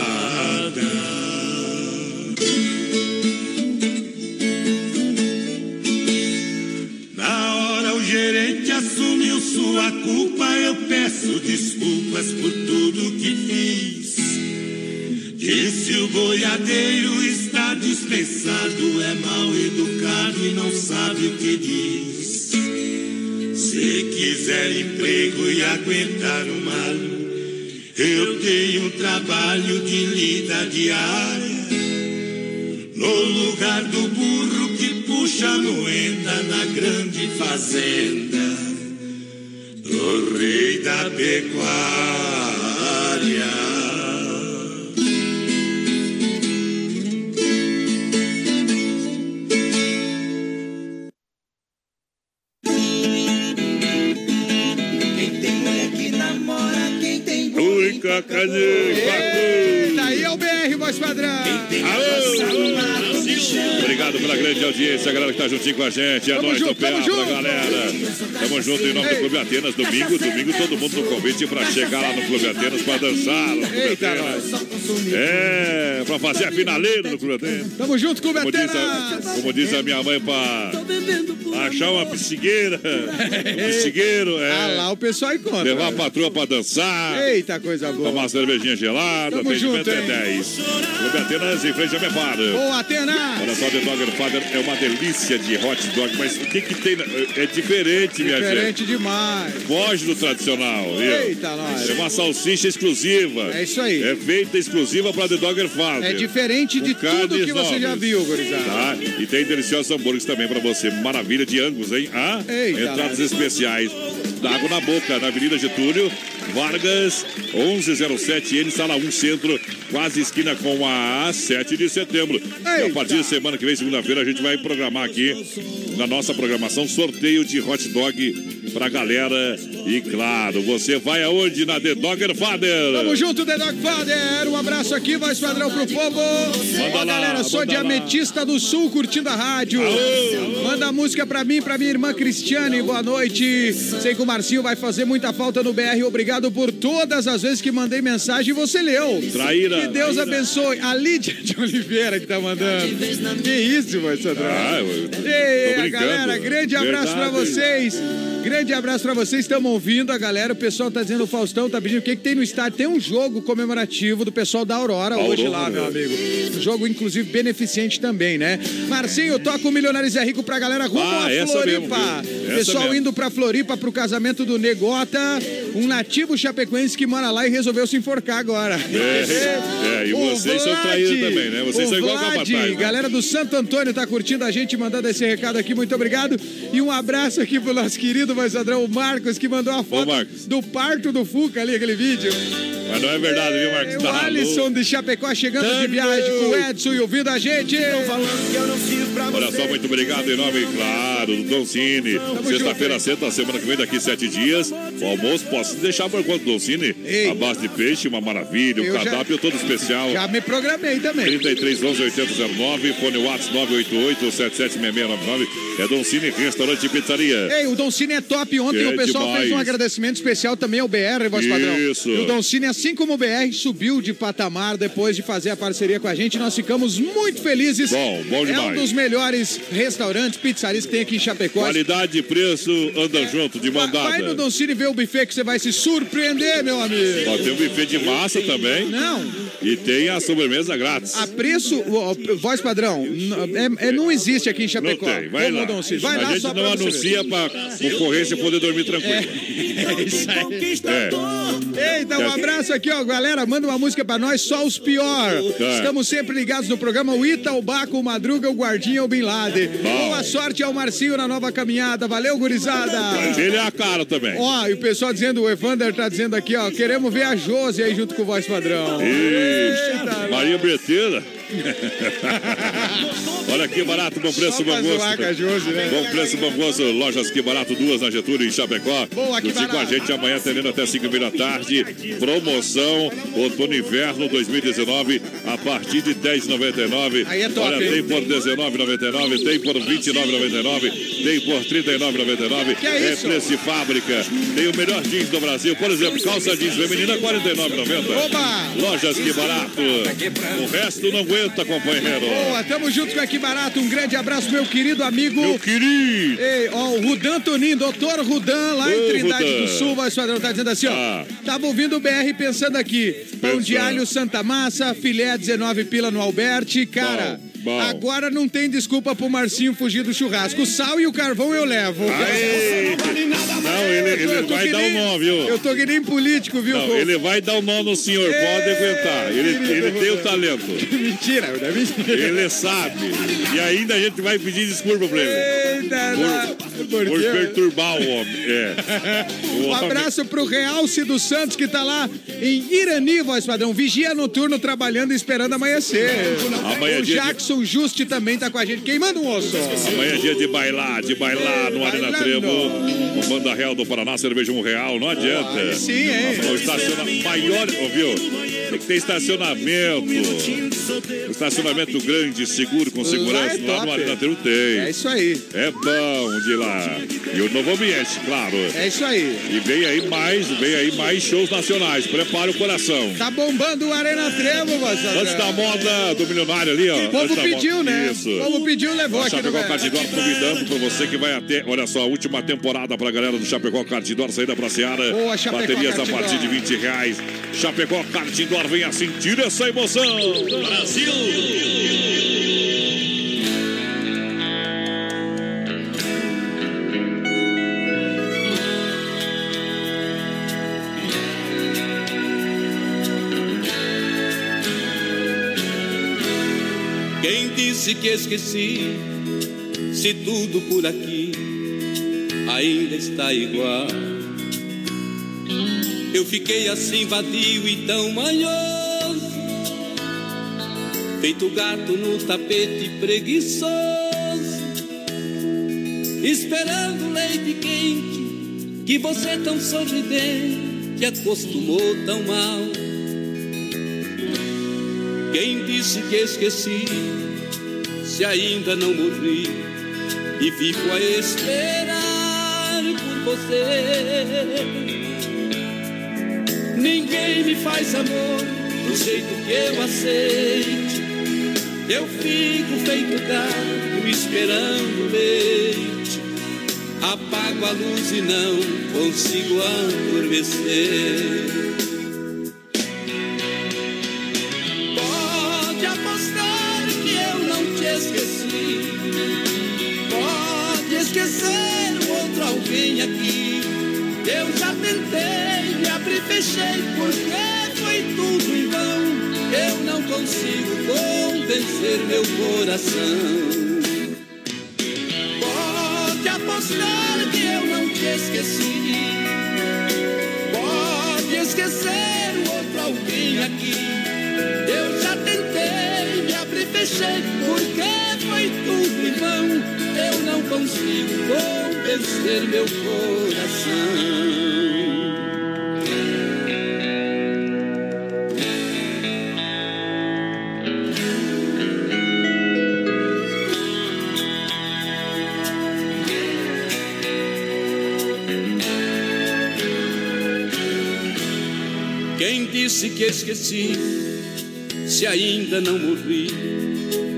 Desculpas por tudo que fiz. Disse o boiadeiro está dispensado, é mal educado e não sabe o que diz. Se quiser emprego e aguentar o mal, eu tenho trabalho de lida diária. No lugar do burro que puxa a moeda na grande fazenda do rei tá juntinho com a gente. É Tamo nóis do PA pra junto. galera. Tamo junto em nome do Clube Atenas. Domingo, domingo, todo mundo no convite pra chegar lá no Clube Atenas pra dançar. no Clube Eita, Atenas. É, pra fazer a finaleira no Clube Atenas. Tamo junto, Clube Como diz, Atenas. a, como diz a minha mãe, pra achar uma psigueira, <laughs> um psigueiro, é. Ah lá, o pessoal encontra. Levar a patroa pra dançar. Eita, coisa boa. Tomar uma cervejinha gelada, Tamo atendimento junto, é hein? 10. Clube Atenas em frente a Meparo. Boa, Atenas. Olha só, The Dogger Father é uma delícia de hot dog, mas o que que tem? na- É diferente, minha gente. Diferente demais. Foge do tradicional. viu? Eita, nós. É uma salsicha exclusiva. É isso aí. É feita exclusiva para The Dogger Father. É diferente de tudo que você já viu, gurizada. Tá? E tem deliciosos hambúrgueres também para você. Maravilha de Angus, hein? Ah, Eita, entradas nós. especiais. Dá água na boca, na Avenida Getúlio, Vargas, 1107 N, Sala 1 Centro, quase esquina com a 7 de setembro. E a partir de semana que vem, segunda-feira, a gente vai programar aqui na nossa programação sorteio de hot dog pra galera. E claro, você vai aonde? Na The Dogger Father. Tamo junto, The Dog Father. Um abraço aqui, voz padrão pro povo. Ó, lá, galera, sou manda de lá. Ametista do Sul, curtindo a rádio. Manda a música pra mim, pra minha irmã Cristiane. Boa noite. Sei que o Marcinho vai fazer muita falta no BR. Obrigado por todas as vezes que mandei mensagem e você leu. Traíra. Que Deus abençoe. A Lídia de <laughs> Oliveira que tá mandando. Que isso, padrão. Ah, eu- Ei, tô a brincando. galera, grande abraço pra Verdade. vocês. Grande abraço pra vocês. Estamos ouvindo a galera. O pessoal tá dizendo, o Faustão tá pedindo o que, que tem no estádio. Tem um jogo comemorativo do pessoal da Aurora, hoje Aurora. lá, meu amigo. Um jogo, inclusive, beneficente também, né? Marcinho, toca o Milionários é Rico pra galera rumo Ah, a Floripa. mesmo, pessoal mesmo. indo pra Floripa pro casamento do Negota. Um nativo chapecoense que mora lá e resolveu se enforcar agora. É, é, e O vocês são traídos também, né? Vocês o são igual o Vlad, capataz. né? Galera do Santo Antônio tá curtindo a gente, mandando esse recado aqui, muito obrigado. E um abraço aqui pro nosso querido Moisadrão, o Marcos, que mandou a foto do parto do Fuca ali, aquele vídeo. Mas não é verdade, viu, Marcos? O Tá Alisson louco. de Chapecó chegando de Tamo. viagem com o Edson e ouvindo a gente. Olha só, muito obrigado em nome, claro, do Don Cine. Sexta-feira senta, semana que vem, daqui sete dias. O almoço, posso deixar por conta do Don Cine? A base de peixe, uma maravilha. O Eu já- cardápio todo especial. Já me programei também. 33 11 8009, fone WhatsApp 988 776699. É Don Cine, restaurante e pizzaria. Ei, o Don Cine é top. Ontem É o pessoal demais. fez um agradecimento especial também ao BR, voz padrão. Isso. E o Don Cine, assim como o BR, subiu de patamar depois de fazer a parceria com a gente. Nós ficamos muito felizes. Bom, bom É um demais. dos melhores restaurantes, pizzarias que tem aqui em Chapecó. Qualidade e preço andam junto, de Vai no mandada. Don Cine ver o buffet que você vai se surpreender, meu amigo. Ó, tem um buffet de massa também. Não. E tem a sobremesa grátis. A preço, ó, voz padrão, é, é- não existe aqui em Não Chapecó. tem, vai Como lá. Cine. Vai a lá gente só não anuncia pra concorrência poder dormir tranquilo. É isso aí. É. Eita, um abraço aqui, ó, galera. Manda uma música pra nós, só os pior. Tá. Estamos sempre ligados no programa. O Ita, o Baco, o Madruga, o Guardinha, o Bin Laden. Boa sorte ao Marcinho na nova caminhada. Valeu, gurizada. Ele é a cara também. Ó, e o pessoal dizendo, o Evander tá dizendo aqui, ó, queremos ver a Josi aí junto com o Voz Padrão. Ixi, Maria Breteira. <laughs> Olha que barato, bom preço, bom gosto. Josi, né? Bom preço, bom gosto. Lojas que barato, duas na Getúlio em Chapecó. Boa, que com a gente amanhã, atendendo até 5 mil da tarde. Promoção outono e inverno 2019 a partir de 10,99. Aí é top, Olha, hein? tem por 19,99, tem por 29,99, tem por 39,99. Que é isso? preço de fábrica. Tem o melhor jeans do Brasil. Por exemplo, calça jeans feminina 49,90. Oba! Lojas que barato. O resto não aguenta, companheiro. Boa, tamo junto com aqui barato. Um grande abraço, meu querido amigo. Meu querido. Ei, ó, o Rudan Toninho, doutor Rudan, lá em Ô, Trindade Rudan. do Sul, voz padrão, tá dizendo assim, ó. Ah. Tava ouvindo o BR pensando aqui. Pão de alho Santa Massa, filé 19 pila no Alberti. Cara, Bom, bom. agora não tem desculpa pro Marcinho fugir do churrasco. O sal e o carvão eu levo. Aê! Não, ele, ele vai dar nem- um nó, viu? Eu tô que nem político, viu? Não, ele vai dar um nó no senhor, pode aguentar. Ele, ele tem o talento. <laughs> Mentira, é mentira. Ele sabe. E ainda a gente vai pedir desculpa pra ele. Eita. Por, por quê? perturbar o homem. É. <laughs> O Um homem- abraço pro Realce dos Santos que tá lá em Irani, voz padrão. Vigia noturno trabalhando e esperando amanhecer. Amanhã é o dia Jackson Juste também tá com a gente. Queimando um osso. Amanhã é dia de bailar, de bailar no Arena. Trevo. Banda Real do Paraná, cerveja um real, não adianta. Sim, hein? O estaciona... maior, ouviu? Tem que ter estacionamento. Estacionamento grande, seguro, com segurança. é Lá, no Arena tem. É isso aí. É bom de lá. E o novo ambiente, claro. É isso aí. E vem aí mais, vem aí mais shows nacionais. Prepara o coração. Tá bombando o Arena Trevo, padrão. Antes da moda do milionário ali, ó. O povo pediu, moda- né? Isso. O povo pediu, levou aqui Chapecó. Cardidor convidando pra você que vai até, olha só, a última temporada pra galera do Chapecó Cardidor, saída pra Seara. Boa, Chapecó Baterias a Cardidor. partir de 20 reais. Chapecó Cardidor, tricolor venha sentir essa emoção. Brasil! Quem disse que esqueci? Se tudo por aqui ainda está igual eu fiquei assim vadio e tão manhoso, feito gato no tapete preguiçoso, esperando leite quente que você tão sorridente acostumou tão mal. Quem disse que esqueci, se ainda não morri e fico a esperar por você. Ninguém me faz amor do jeito que eu aceite. Eu fico feito gato esperando leite. Apago a luz e não consigo adormecer. Pode apostar que eu não te esqueci. Pode esquecer o outro alguém aqui. Eu já tentei, fechei, porque foi tudo em vão. Eu não consigo convencer meu coração. Pode apostar que eu não te esqueci. Pode esquecer o outro alguém aqui. Eu já tentei, me abri e fechei, porque foi tudo em vão. Eu não consigo convencer meu coração. Que esqueci, se ainda não morri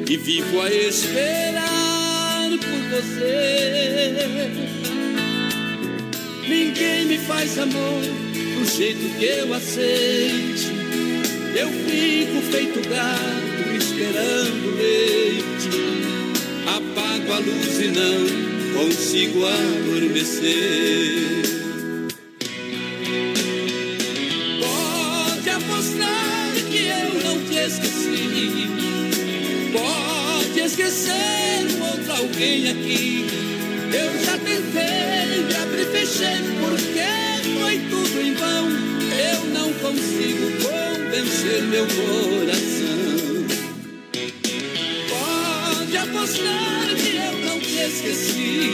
e vivo a esperar por você. Ninguém me faz amor do jeito que eu aceite. Eu fico feito gato esperando leite. Apago a luz e não consigo adormecer. Alguém aqui. Eu já tentei, me e fechei, porque foi tudo em vão. Eu não consigo convencer meu coração. Pode apostar que eu não te esqueci.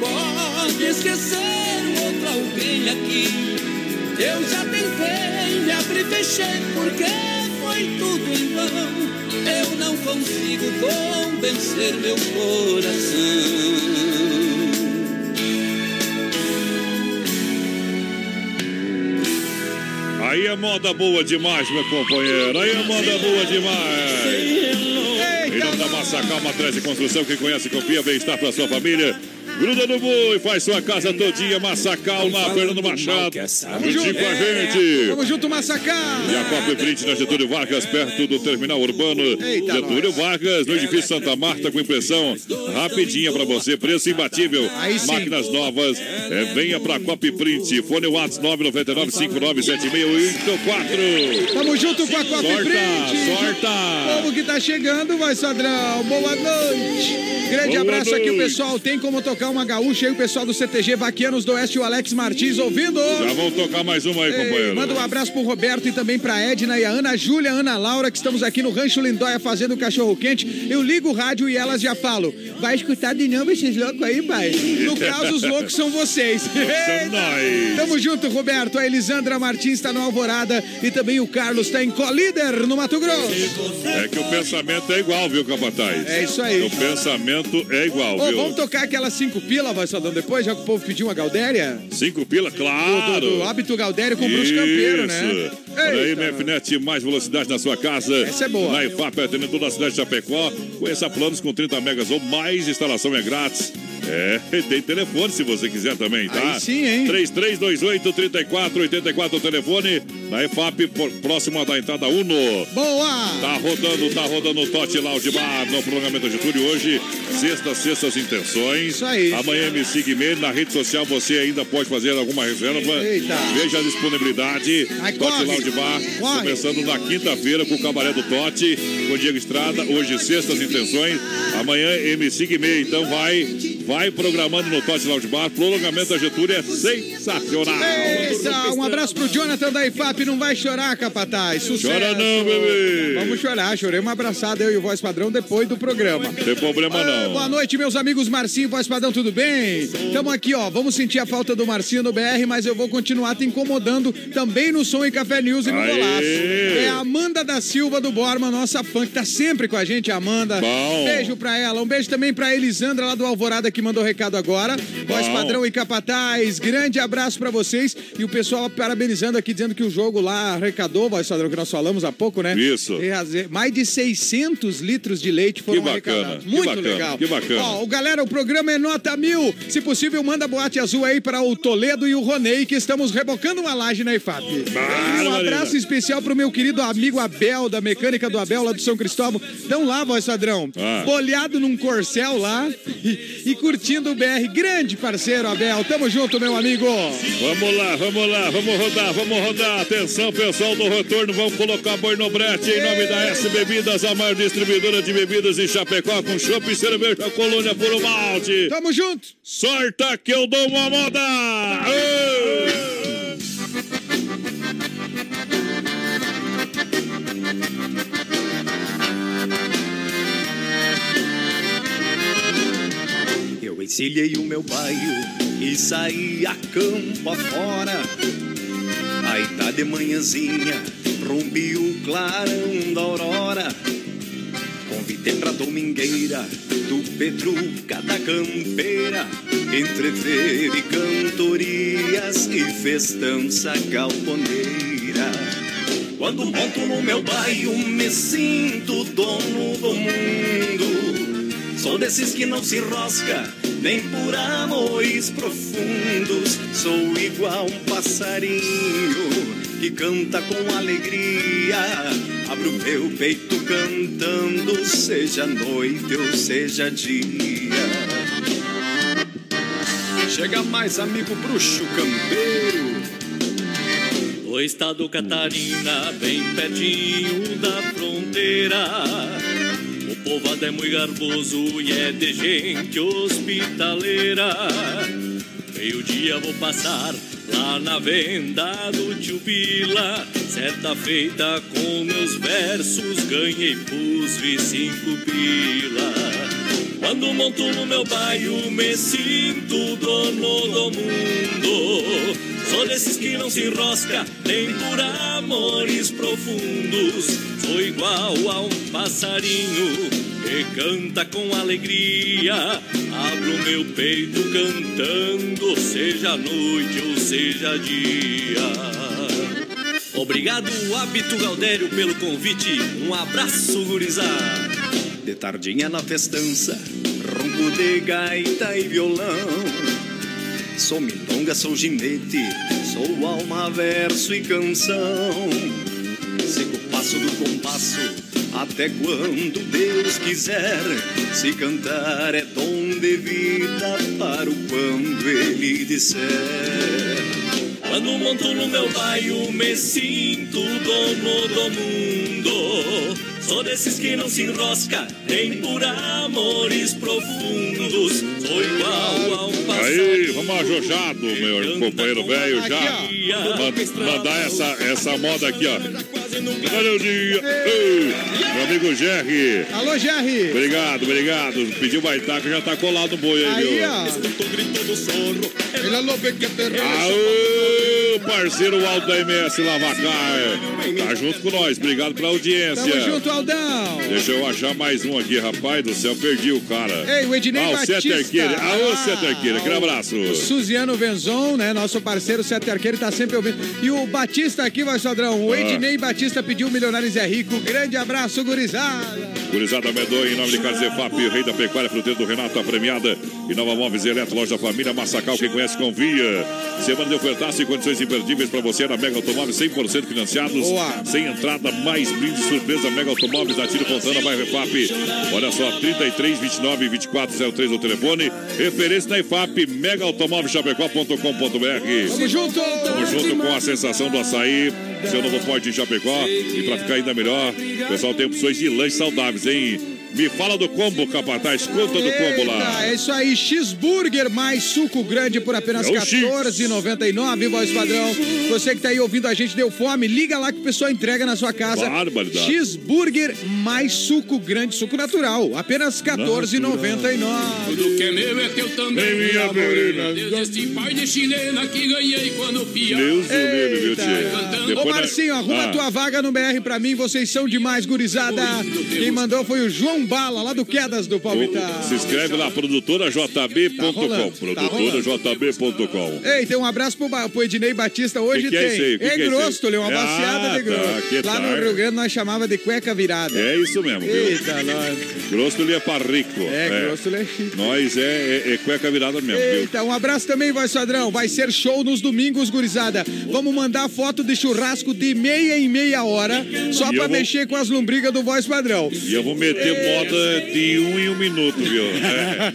Pode esquecer outro alguém aqui. Eu já tentei, me e fechei, porque foi tudo em vão. Eu não consigo convencer meu coração. Aí é moda boa demais, meu companheiro. Aí é moda boa demais. Em nome da Massacal, Matriz de Construção, quem conhece, confia, bem-estar para sua família. Gruda no boi, faz sua casa todinha, Massacal, na Fernando Machado. Juntinho com a gente. Vamos junto, Massacal. E a Copa Print na Getúlio Vargas, perto do terminal urbano. Eita, Getúlio Vargas, no edifício Santa Marta, com impressão rapidinha pra você, preço imbatível. Aí sim. Máquinas novas. É, venha pra Copa Print. Fone WhatsApp 999 597684. Tamo junto com a Copa Sorta, Print. sorta. O povo que tá chegando, vai, Sadrão. Boa noite. Grande Boa abraço aqui, o noite. pessoal. Tem como tocar uma gaúcha aí, o pessoal do CTG Vaquianos do Oeste, o Alex Martins, ouvindo. Já vamos tocar mais uma aí, Ei, companheiro. manda um abraço pro Roberto e também pra Edna e a Ana Júlia, Ana Laura, que estamos aqui no Rancho Lindóia fazendo cachorro quente. Eu ligo o rádio e elas já falam: vai escutar de novo esses loucos aí, pai? No caso, os loucos são vocês. Somos nós. Tamo junto, Roberto. A Elisandra Martins está no Alvorada e também o Carlos está em Colíder, no Mato Grosso. É que o pensamento é igual, viu, Capataz? É isso aí. O pensamento é igual, Ô, viu? vamos tocar aquelas cinco pila, vai só dando depois, já que o povo pediu uma Galdéria? Cinco pila, claro. Do, do hábito Galdério com o Bruxo Campeiro, né? Olha aí. MFNet, mais velocidade na sua casa. Essa é boa. Na IFAP, atendendo toda a cidade de Chapecó. Conheça planos com 30 megas ou mais, instalação é grátis. É, tem telefone se você quiser também, tá? Aí sim, hein? 3328-3484 o telefone da EFAP, próximo da entrada Uno. Boa! Tá rodando, tá rodando o Tote Lounge Bar no prolongamento de Túlio hoje. Sexta, sextas intenções. Isso aí. Amanhã me siga e-mail. Na rede social você ainda pode fazer alguma reserva. Eita. Veja a disponibilidade. Tote corre. Lounge Bar. Corre. Começando na quinta-feira com o Cabaré do Tote, com o Diego Estrada. Hoje, sextas intenções. Amanhã, MC Guimê. Então vai, vai programando no Tote Lounge Bar. Prolongamento da Getúlio é sensacional. Eita, um abraço pro Jonathan da IFAP. Não vai chorar, capataz. Sucesso. Chora não, bebê. Vamos chorar. Chorei uma abraçada, eu e o Voz Padrão, depois do programa. Tem problema Ah, não. Boa noite, meus amigos Marcinho, Voz Padrão, tudo bem? Estamos aqui, ó. Vamos sentir a falta do Marcinho no BR, mas eu vou continuar te incomodando também no Som e Café News e no Aê! Golaço. É a Amanda da Silva do Borma, nossa fã, que tá sempre com a gente, a Amanda. Bom. Beijo pra ela. Um beijo também pra Elisandra lá do Alvorada que mandou recado agora. Voz. Padrão e Capataz, grande abraço pra vocês. E o pessoal parabenizando aqui, dizendo que o jogo lá arrecadou, Voz Padrão, que nós falamos há pouco, né? Isso. Mais de 600 litros de leite foram Que bacana, arrecadados. que Muito bacana, legal. que bacana. Ó, galera, o programa é nota mil. Se possível, manda boate azul aí para o Toledo e o Ronei, que estamos rebocando uma laje na IFAP. Um abraço especial pro meu querido amigo Abel, da mecânica do Abel, lá do São Cristóvão. Dão lá, voz padrão. Ah. Bolhado num corcel lá e, e curtindo o BR. Grande parceiro, Abel. Tamo junto, meu amigo. Vamos lá, vamos lá, vamos rodar, vamos rodar. Atenção, pessoal do retorno, vamos colocar boi no brete em nome da S Bebidas, a maior distribuidora de bebidas em Chapecó, com chopp e cerveja colônia puro malte. Tamo junto. Sorta que eu dou uma moda. Ê! Encilhei o meu bairro e saí a campo afora. Aí tá de manhãzinha, rompi o clarão da aurora. Convidei pra domingueira do Petruca da Campeira, entre e cantorias e festança galponeira. Quando monto no meu bairro, me sinto dono do mundo. Sou desses que não se rosca, nem por amores profundos. Sou igual um passarinho que canta com alegria. Abro meu peito cantando, seja noite ou seja dia. Chega mais, amigo bruxo campeiro. O estado Catarina, bem pertinho da fronteira. O povoado é muito garboso e é de gente hospitaleira. Meio-dia vou passar lá na venda do tio Vila. Certa feita com meus versos ganhei pus vi cinco pila. Quando monto no meu bairro me sinto dono do mundo. Sou desses que não se enrosca nem por amores profundos. Sou igual a um passarinho que canta com alegria. Abro meu peito cantando, seja noite ou seja dia. Obrigado, Hábito Galdério, pelo convite. Um abraço, gurizada. De tardinha na festança, ronco de gaita e violão. Sou milonga, sou ginete, sou alma, verso e canção. Do compasso, até quando Deus quiser. Se cantar é dom de vida para o quando Ele disser. Quando monto no meu bairro, me sinto dono do mundo. Sou desses que não se enrosca, nem por amores profundos. Sou igual Aí, vamos ajojado, meu companheiro velho, já. Man- mandar essa, essa moda aqui, ó. Olha o dia. Meu amigo Jerry. Alô, Jerry. Obrigado, obrigado. Pediu baitaca, já tá colado no boi aí, Aí, viu? ó. Ele parceiro Aldo da MS Lavacar. Tá junto com nós. Obrigado pela audiência. Tamo junto, Aldão. Deixa eu achar mais um aqui, rapaz do céu. Perdi o cara. Ei, o Ednei ah, Batista. Sete Arqueira. Aô, Ah, Sete Arqueira. Aquele abraço. O Suziano Venzon, né? Nosso parceiro Sete Arqueiro, tá sempre ouvindo. E o Batista aqui, vai, Sodrão. O Ah. Ednei Batista pediu Milionários é Rico. Grande abraço, gurizada. Gurizada Medonha, em nome de Carlos Efap, rei da pecuária fruteira do Renato, a premiada E Nova Móveis Eletro, loja família Massacal, quem conhece, confia. Semana de ofertaço e condições imperdíveis para você na Mega Automóveis, 100% financiados. Boa. Sem entrada, mais brinde surpresa. Mega Automóveis da Tiro Fontana, bairro EFAP. Olha só, 33, 29, 24, 03 no telefone. Referência na EFAP, megaautomóvelschapecó.com.br. Tamo junto! Tamo junto com a sensação do açaí. Seu novo forte em Chapecó. E pra ficar ainda melhor, o pessoal tem opções de lanches saudáveis, hein? Me fala do combo, capataz. Conta do combo lá. É isso aí, cheeseburger mais suco grande por apenas É o X. R$14,99, voz padrão. Você que tá aí ouvindo a gente, deu fome, liga lá que o pessoal entrega na sua casa. Barbaridade. Cheeseburger mais suco grande, suco natural, apenas R$14,99. Tudo que é meu é teu também. minha morena. Deus este pai de chilena que ganhei quando pia. Deus o livre, viu, Eita. tio? Ô Marcinho, arruma Ah. tua vaga no BR pra mim, vocês são demais, gurizada. Quem mandou foi o João Bala, lá do Quedas do Palmitar. Se inscreve lá, produtorajb.com. rolando, tá Produtorajb.com. Ei, tem um abraço pro, pro Ednei Batista. Hoje Que que é tem. aí? Que é grosso, aí? uma Ah, baciada de tá, grosso. Lá no Rio Grande nós chamava de cueca virada. É isso mesmo, viu? Eita, nós. Grosso ele é para rico. É, grosso ele é chique. Nós é, é, é cueca virada mesmo? Eita, um abraço também, voz padrão. Vai ser show nos domingos, gurizada. Vamos mandar foto de churrasco de meia em meia hora, só vou- mexer com as lombrigas do voz padrão. E eu vou meter moda de um em um minuto, viu? <laughs>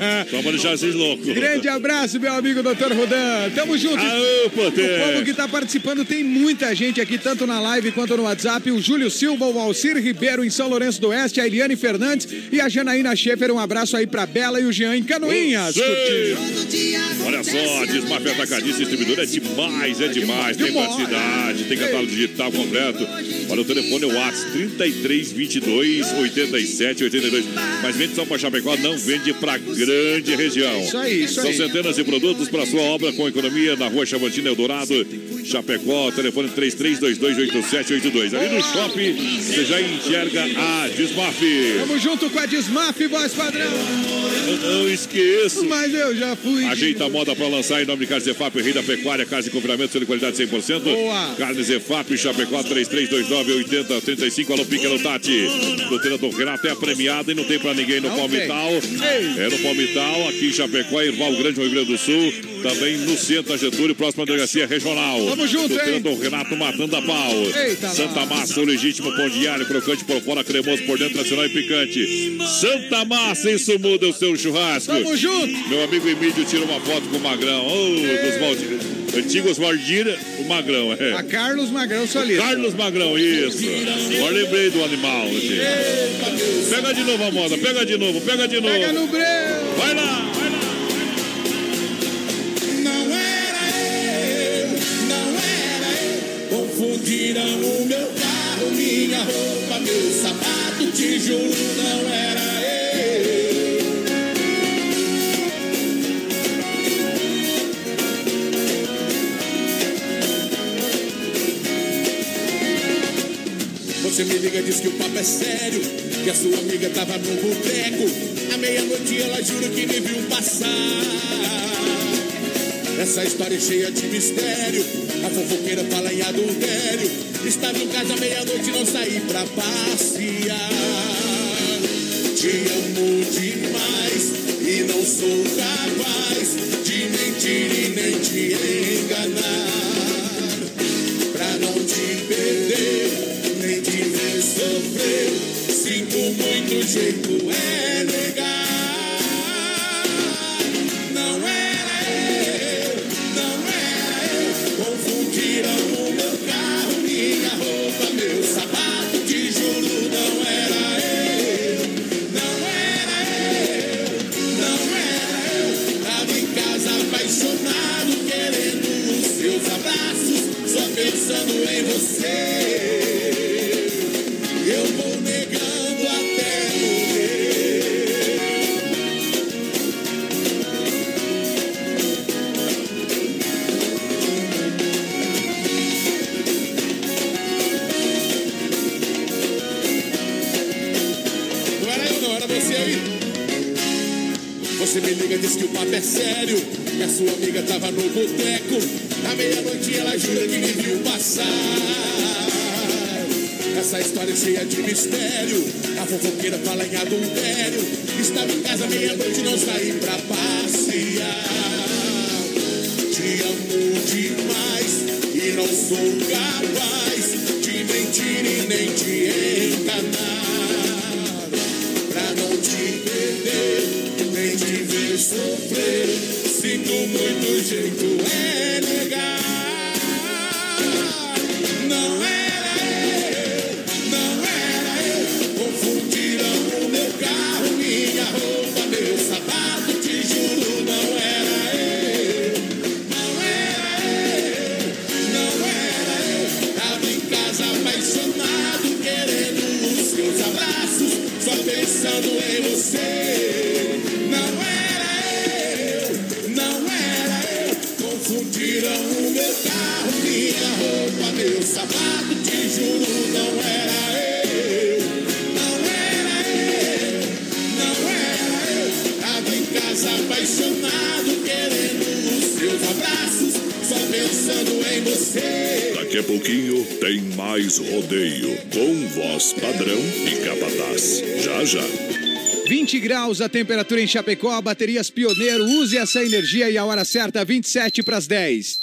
É, só pra deixar vocês loucos. Grande abraço, meu amigo Dr. Rodan. Tamo junto. Aô, Poté. O povo que tá participando tem muita gente aqui, tanto na live quanto no WhatsApp. O Júlio Silva, o Alcir Ribeiro em São Lourenço do Oeste, a Eliane Fernandes e a Janaína Schaefer. Um abraço aí pra Bela e o Jean em Canoinhas. Olha só, Desmafia Atacadista Distribuidor é demais, é demais. Tem praticidade, tem catálogo digital completo. Olha, o telefone é o WhatsApp 33 22 87 82. Mas vende só para Chapecó, não vende para grande região. Isso aí, isso São aí. centenas de produtos para sua obra com economia na rua Chavantina Eldorado, Chapecó, telefone 33228782. Ali no shopping você já enxerga a Desmaf. Tamo junto com a Desmaf, voz padrão. Eu não esqueço. Mas eu já fui. Ajeita a moda para lançar em nome de Carne Zefap, Rei da Pecuária, casa de confinamento, de qualidade 100%. Boa. Carne Zefap, Chapecó, 3329-8035. Alô, Pique, alô, Tati. Doutora do Renato é a premiada e não tem para ninguém no Não Palmital. É no Palmital, aqui em Chapecó, em Val Grande, Rio Grande do Sul. Também no centro da Getúlio, próxima delegacia regional. Tamo junto, Doutora hein? do Renato matando a pau. Eita, Santa lá. Massa, o legítimo pão diário, crocante por fora, cremoso por dentro, nacional e picante. Santa Massa, isso muda o seu churrasco. Tamo junto. Meu amigo Emílio tira uma foto com o Magrão. Ô, dos. Antigos Valdir, o Magrão, é. A Carlos Magrão Solito. Carlos Magrão, isso. Agora lembrei do animal. gente. Pega de novo a moda, pega de novo, pega de novo. Pega no breu. Vai lá, Confundiram o meu carro, minha roupa, meu sapato, te juro, não era eu. Você me liga, diz que o papo é sério, que a sua amiga tava no boteco. À meia-noite ela jura que me viu passar. Essa história é cheia de mistério. A fofoqueira fala em adultério. Estava em casa meia-noite não saí pra passear. Te amo demais e não sou capaz de mentir e nem te enganar. Pra não te perder, nem te ver sofrer. Sinto muito jeito é negar. Liga, diz que o papo é sério. Que a sua amiga tava no boteco. À meia-noite ela jura que me viu passar. Essa história é cheia de mistério. A fofoqueira fala em adultério. Estava em casa meia-noite não saí pra passear. Te amo demais e não sou capaz de mentir e nem te enganar. Te ver sofrer. Sinto muito jeito é negar. Não era eu, não era eu. Confundiram o meu carro, minha roupa, meu sapato. Te juro, não era eu. Não era eu, não era eu. Tava em casa apaixonado, querendo os seus abraços, só pensando em você. Sapato. Te juro, não era eu. Não era eu, não era eu. Tava em casa apaixonado, querendo os seus abraços, só pensando em você. Daqui a pouquinho tem mais rodeio com voz padrão e capataz. Já já. 20 graus a temperatura em Chapecó, baterias Pioneiro, use essa energia e a hora certa, 27 para as 10.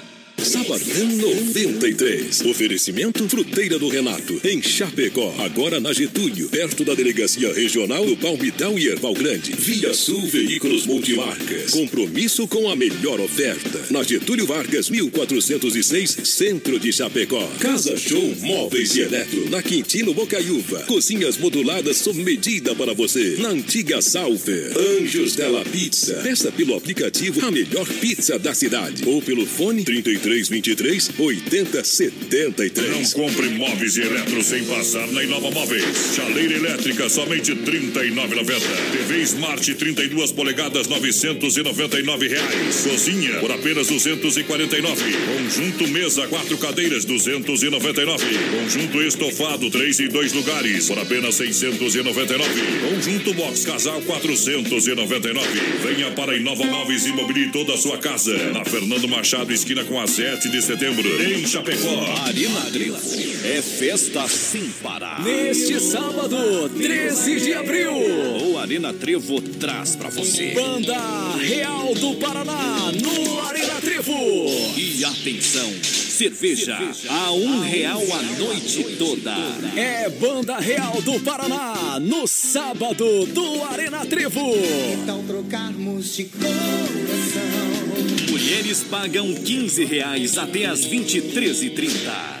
Sabadão 93. Oferecimento Fruteira do Renato, em Chapecó. Agora na Getúlio, perto da Delegacia Regional do Palmital e Erval Grande. Via Sul Veículos Multimarcas. Compromisso com a melhor oferta. Na Getúlio Vargas, 1406, Centro de Chapecó. Casa Show Móveis e Eletro, na Quintino Bocaiúva. Cozinhas moduladas sob medida para você. Na antiga Salver. Anjos Della Pizza. Peça pelo aplicativo a melhor pizza da cidade. Ou pelo fone 33 23 80 73. Não compre móveis e eletro sem passar na Inova Móveis. Chaleira elétrica, somente R$ 39,90. TV Smart 32 polegadas, 999 reais. Cozinha, por apenas R$ 249. Conjunto mesa, quatro cadeiras, R$ 299. Conjunto estofado, três e dois lugares, por apenas R$ 699. Conjunto box casal, 499. Venha para Inova Móveis e mobilie toda a sua casa. Na Fernando Machado, esquina com a 7 de setembro, em Chapecó. Arena Trevo é festa sem parar. Neste sábado, 13 de abril, o Arena Trevo traz pra você Banda Real do Paraná no Arena Trevo. E atenção, cerveja a um real a noite toda. É Banda Real do Paraná no sábado do Arena Trevo. Então trocarmos de coração. Mulheres pagam 15 reais até as 23h30.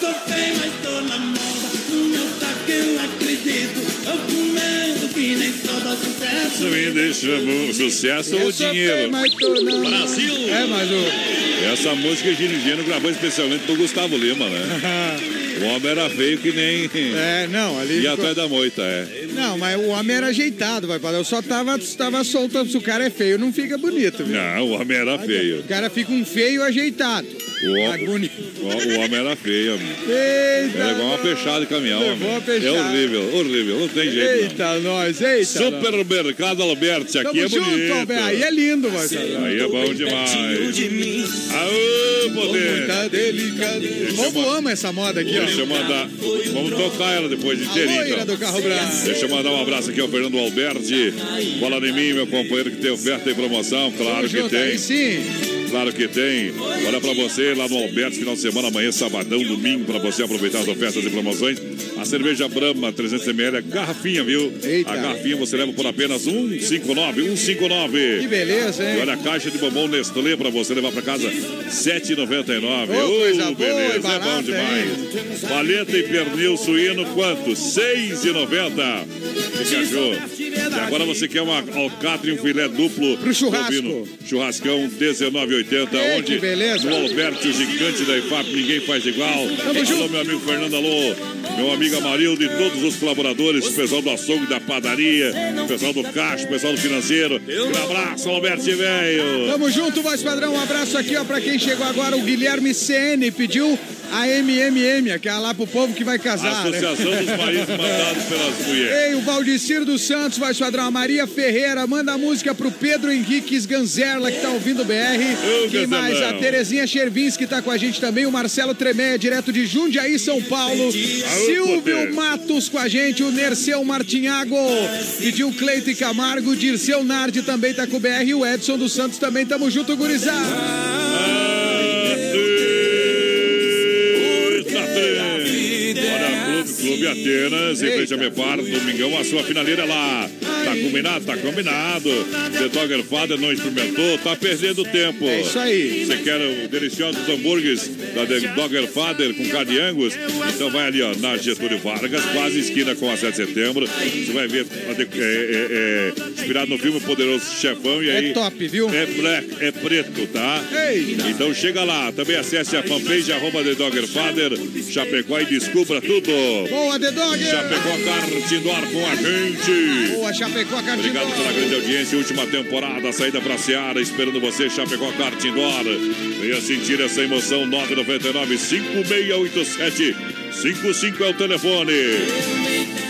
Tô bem, mas tô na moda. No meu taco eu acredito. Eu comendo que nem todo sucesso. Me deixa sucesso ou dinheiro? Brasil! É, mas o. Essa música Gino Gino gravou especialmente pro Gustavo Lima, né? <laughs> O homem era feio que nem. É, não, ali. Ia ficou- atrás da moita, é. Não, mas o homem era ajeitado, vai falar. Eu só tava, tava solto. Se o cara é feio, não fica bonito, viu? Não, o homem era feio. O cara fica um feio ajeitado. O, homem- bonito. o, o homem era feio, amigo. Eita! Era igual uma peixada de caminhão. Levou uma. É horrível, horrível. Não tem jeito. não. Eita, nós, eita. nós. Supermercado Alberti, aqui Tamo é junto, bonito. Alberto. Aí é lindo, vai Aí é bom demais. Aô, poder! Muita delicadeza. O povo ama essa moda aqui, ó. Deixa eu mandar. Vamos tocar ela depois de A inteirinho. loira Então. Deixa eu mandar um abraço aqui ao Fernando Alberti. Bola em mim, meu companheiro, que tem oferta e promoção. Claro Tamo que junto, tem. Aí sim. Claro que tem. Olha pra você lá no Alberto, final de semana, amanhã, sabadão, domingo, pra você aproveitar as ofertas e promoções. A cerveja Brahma 300ml, é garrafinha, viu? Eita. A garrafinha você leva por apenas 159, 159. Que beleza, hein? E olha a caixa de bombom Nestlé pra você levar pra casa, 7,99. Ô, coisa boa, beleza, e é bom demais. Paleta e pernil suíno, quanto? 6,90. Que achou? E agora você quer uma alcatra e um filé duplo Pro churrasco. bovino. Churrascão 19,80. Ei, Onde? beleza. No Alberto, o gigante da IFAP, ninguém faz igual. Alô, meu amigo Fernando, alô. Meu amigo Amarildo e todos os colaboradores, o pessoal do açougue, da padaria, o pessoal do caixa, o pessoal do financeiro. Um abraço, Alberto velho. Tamo junto, voz padrão. Um abraço aqui, ó, pra quem chegou agora. O Guilherme CN pediu a MMM, aquela lá pro povo que vai casar. né? Associação dos Maridos Mandados pelas Mulheres. Ei, o Valdecir dos Santos, padrão. A Maria Ferreira, manda a música pro Pedro Henrique Ganzerla, que tá ouvindo o BR. Ô, Quem mais? A Ganzelão. Terezinha Chervinski tá com a gente também. O Marcelo Tremeia, direto de Jundiaí, São Paulo. Silvio poder. Matos com a gente. O Nerceu Martinhago. Pediu Cleito e Camargo. O Dirceu Nardi também tá com o BR. E o Edson dos Santos também. Tamo junto, gurizada. Clube, Atenas, em frente a Mepar, domingão, a sua finaleira lá. Tá combinado? Tá combinado. The Dogger Father não experimentou, tá perdendo tempo. É isso aí. Você quer o delicioso hambúrgueres da The Dogger Father com carne Angus? Então vai ali, ó, na Getúlio Vargas, quase esquina com a 7 de setembro. Você vai ver, é, é, é, inspirado no filme Poderoso Chefão. E aí, É top, viu? É black, é preto, tá? Eita. Então chega lá, também acesse a fanpage arroba The Dogger Father, Chapecó e descubra tudo. Boa, The Dog! Chapecó Cartindor com a gente. Boa, Chapecó, Cardinal. Obrigado pela grande audiência. Última temporada, saída pra Seara, esperando você, Chapecó Kart Indoor. Venha sentir essa emoção. 999 5687 55 é o telefone.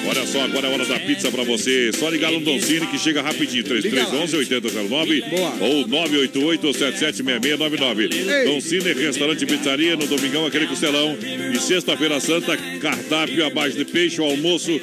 Olha só, agora é a hora da pizza pra você. Só ligar no Doncini que chega rapidinho. 3311 8009 ou 988 776699. Doncini Restaurante e Pizzaria no Domingão, aquele costelão. E sexta-feira santa, cardápio abaixo de peixe, o almoço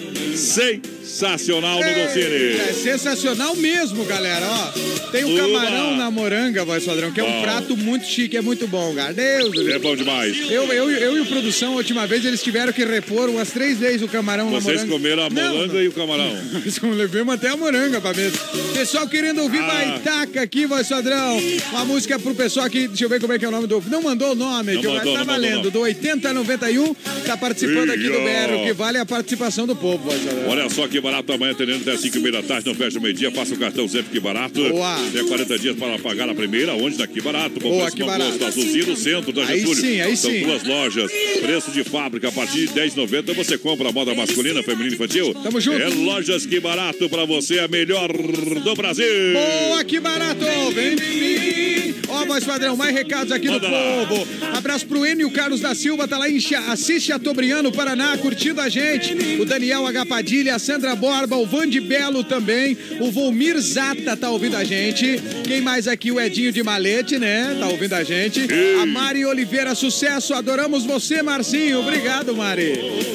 sensacional no Doncini. É sensacional mesmo, galera. Ó, tem o Uba. camarão na moranga, voz padrão, que é um Bom. prato muito chique, é muito bom, cara. Deus É bom demais. Eu, eu, eu e o produção, a última vez, eles tiveram que repor umas três vezes o camarão na Vocês moranga. comeram a Não, moranga e o camarão. <laughs> Nós levamos até a moranga pra mesa. Pessoal querendo ouvir Ah. Baitaca aqui, voz padrão. Uma música pro pessoal aqui, deixa eu ver como é que é o nome do. Não mandou o nome, Não mandou, tá não mandou, valendo. não. Do 8091, tá participando aqui do. BR. O que vale é a participação do povo, voz padrão. Olha só que barato amanhã, atendendo até 5 h da tarde, não fecha o meio-dia, faça o cartão sempre que barato. Boa. Tem 40 dias para pagar a primeira, onde daqui barato. Bom Boa, preço, que barato. gosto, Azulzinho, centro da Aí Getúlio. sim, aí São sim. duas lojas, preço de fábrica, a partir de 10,90 você compra moda masculina, feminina e infantil. Tamo junto. É lojas que barato para você, a melhor do Brasil. Boa, que barato! Vem em mim! Ó, voz padrão, mais recados aqui Manda do lá. povo. Abraço pro Enio Carlos da Silva, tá lá em Cha- Assis Chateaubriand, Paraná, curtindo a gente. O Daniel H. Padilha, a Sandra Borba, o Vande Belo também. O Volmir Zata tá ouvindo a gente. Quem mais aqui? O Edinho de Malete, né? Tá ouvindo a gente. A Mari Oliveira, sucesso. Adoramos você, Marcinho. Obrigado, Mari.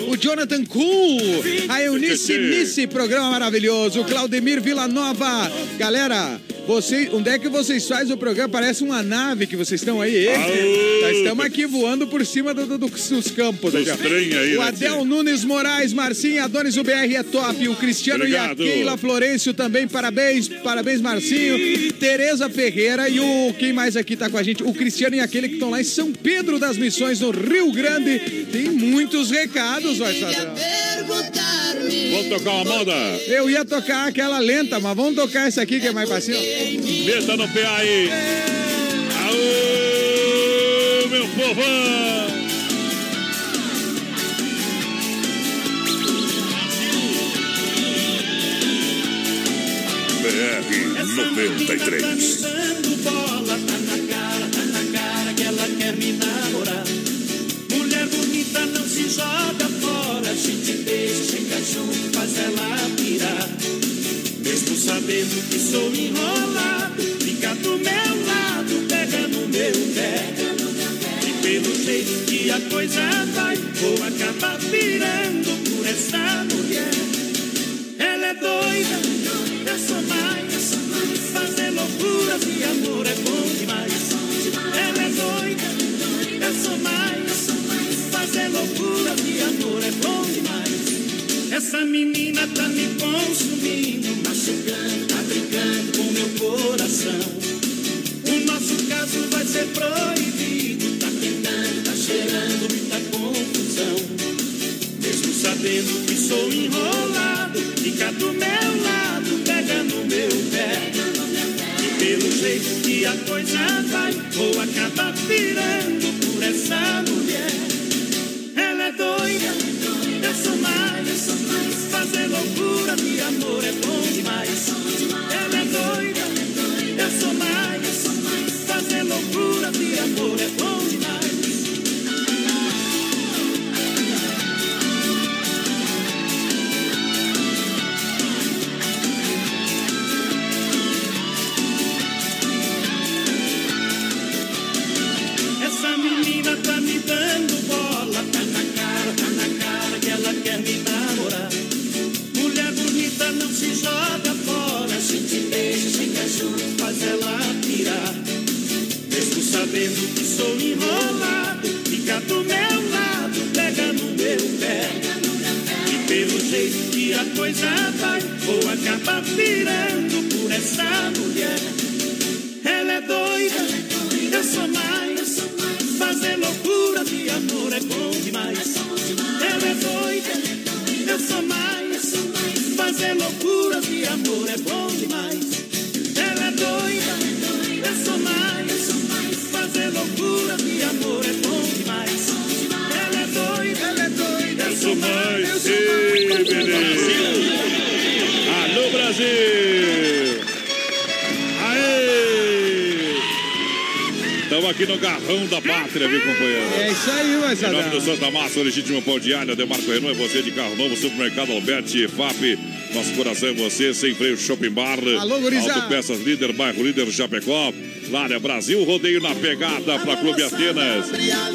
O Jonathan Cool. A Eunice Nice, programa maravilhoso. O Claudemir Villanova. Galera, você, onde é que vocês fazem o programa? Parece uma nave que vocês estão aí. Esse! Nós estamos aqui voando por cima do- do- dos campos. Dos aí, o né, Adel Nunes Moraes, Marcinho, Adonis UBR é top. O Cristiano Obrigado. e a Keila Florencio também, parabéns. Parabéns, Marcinho. Tereza Ferreira e o... Quem mais aqui tá com a gente? O Cristiano e aquele que estão lá em São Pedro das Missões, no Rio Grande. Tem muitos recados, vai padrão. Vamos tocar uma moda? Eu ia tocar aquela lenta, mas vamos tocar essa aqui que é mais fácil. Meta no pé aí. Aô, meu povão! 93. dando bola, tá na cara, tá na cara que ela quer me namorar. Mulher bonita não se joga fora, a gente deixa, junto, faz ela pirar. Mesmo sabendo que sou enrolado, fica do meu lado, pega no meu pé. E pelo jeito que a coisa vai, vou acabar virando por essa mulher. Ela é doida, eu sou mais. Fazer loucuras de amor é bom demais. Ela é doida, eu sou mais. Fazer loucuras de amor é bom demais. Essa menina tá me consumindo, machucando, tá brincando com meu coração. O nosso caso vai ser proibido, tá tentando, tá cheirando muita confusão. Mesmo sabendo que sou enrolado, fica do meu lado, pega no meu pé. E pelo jeito que a coisa vai, vou acabar virando por essa mulher. Sou mais. Fazer loucura de amor é bom demais. Ela é doida, eu sou mais. Fazer loucura de amor é bom demais. Essa menina tá me dando bola, Que sou enrolado, fica do meu lado, pega no meu pé. E pelo jeito que a coisa vai, vou acabar virando por essa mulher. Ela é doida, eu sou mais. Fazer loucura de amor é bom demais. Ela é doida, eu sou mais. Fazer loucura de amor é bom demais. Sou mais. Mais. Brasil! Alô, Brasil! Aê! Estamos aqui no Garrão da Pátria, viu, companheiro? É isso aí, Em Marcelo. nome do Santa Massa, o legítimo pão de alho, Demarco Renault, é você de carro novo, supermercado Alberti, FAP, nosso coração é você, sem freio, shopping bar. Alô, gurizada. Autopeças líder, bairro líder, Chapecó. Lária Brasil, rodeio na pegada para Clube Atenas.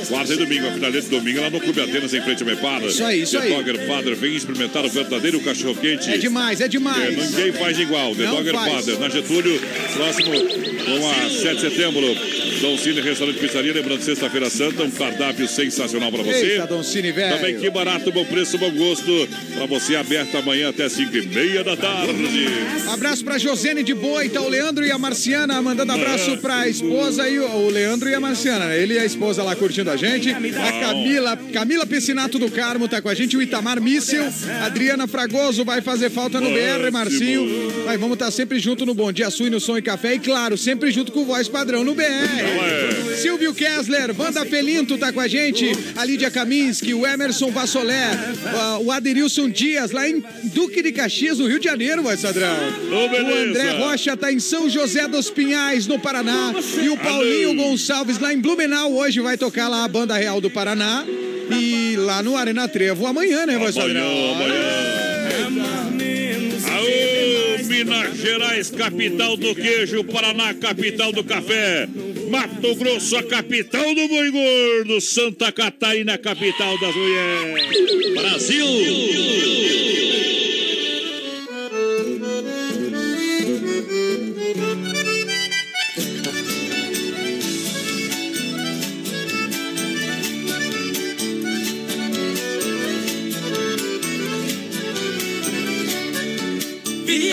Quarta e domingo, a finalista de domingo lá no Clube Atenas, em frente a Mepara. Isso aí, isso The aí. Dogger Father vem experimentar o verdadeiro cachorro quente. É demais, é demais. É, ninguém faz igual. The Não Dogger faz. Father, na Getúlio, próximo com a 7 de setembro. Dom Cine Restaurante Pizzaria, lembrando sexta-feira santa, um cardápio sensacional para você. Eita, Dom Cine, velho. Também que barato, bom preço, bom gosto. Para você, aberto amanhã até 5 e meia da tarde. Abraço pra Josene de Boita, o Leandro e a Marciana, mandando abraço pra esposa e o Leandro e a Marciana? Ele e a esposa lá curtindo a gente. A Camila, Camila Piscinato do Carmo tá com a gente, o Itamar Míssil, Adriana Fragoso vai fazer falta no BR, Marcinho. Vai, vamos estar sempre junto no Bom Dia Sul e no Som e Café e claro, sempre junto com o Voz Padrão no BR. Silvio Kessler, Banda Felinto tá com a gente, a Lídia Kaminski, o Emerson Vassolé, o Aderilson Dias lá em Duque de Caxias, no Rio de Janeiro, Voz Padrão. Ô, O. André Rocha tá em São José dos Pinhais, no Paraná. E o Paulinho Gonçalves lá em Blumenau. Hoje vai tocar lá a Banda Real do Paraná. E lá no Arena Trevo amanhã, né, voz Amanhã, padrão? Aô, Minas Gerais, capital do queijo, Paraná, capital do café. Mato Grosso, a capital do boi gordo. Santa Catarina, capital das mulheres. Brasil!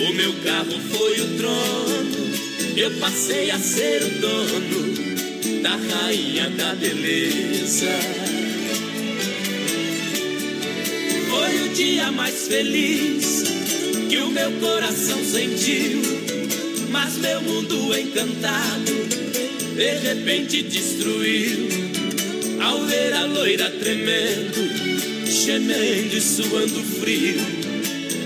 O meu carro foi o trono, eu passei a ser o dono da rainha da beleza. Foi o dia mais feliz que o meu coração sentiu, mas meu mundo encantado de repente destruiu ao ver a loira tremendo, gemendo e suando frio.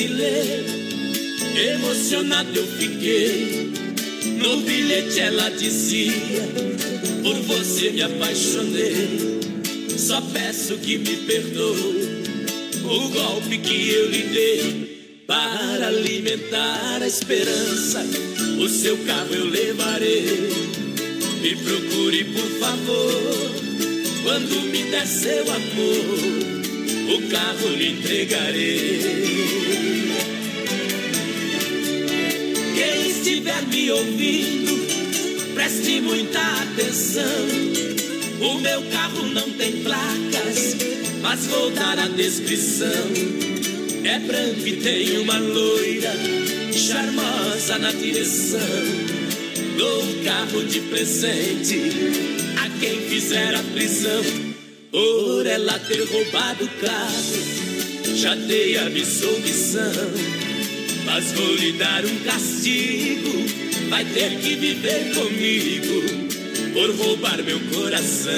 De ler, emocionado eu fiquei. No bilhete ela dizia: Por você me apaixonei. Só peço que me perdoe o golpe que eu lhe dei para alimentar a esperança. O seu carro eu levarei. Me procure, por favor. Quando me der seu amor, carro lhe entregarei. Quem estiver me ouvindo, preste muita atenção. O meu carro não tem placas, mas vou dar a descrição. É branco e tem uma loira charmosa na direção. Dou um carro de presente a quem fizer a prisão. Por ela ter roubado o carro, já dei a absolvição. Mas vou lhe dar um castigo, vai ter que viver comigo por roubar meu coração.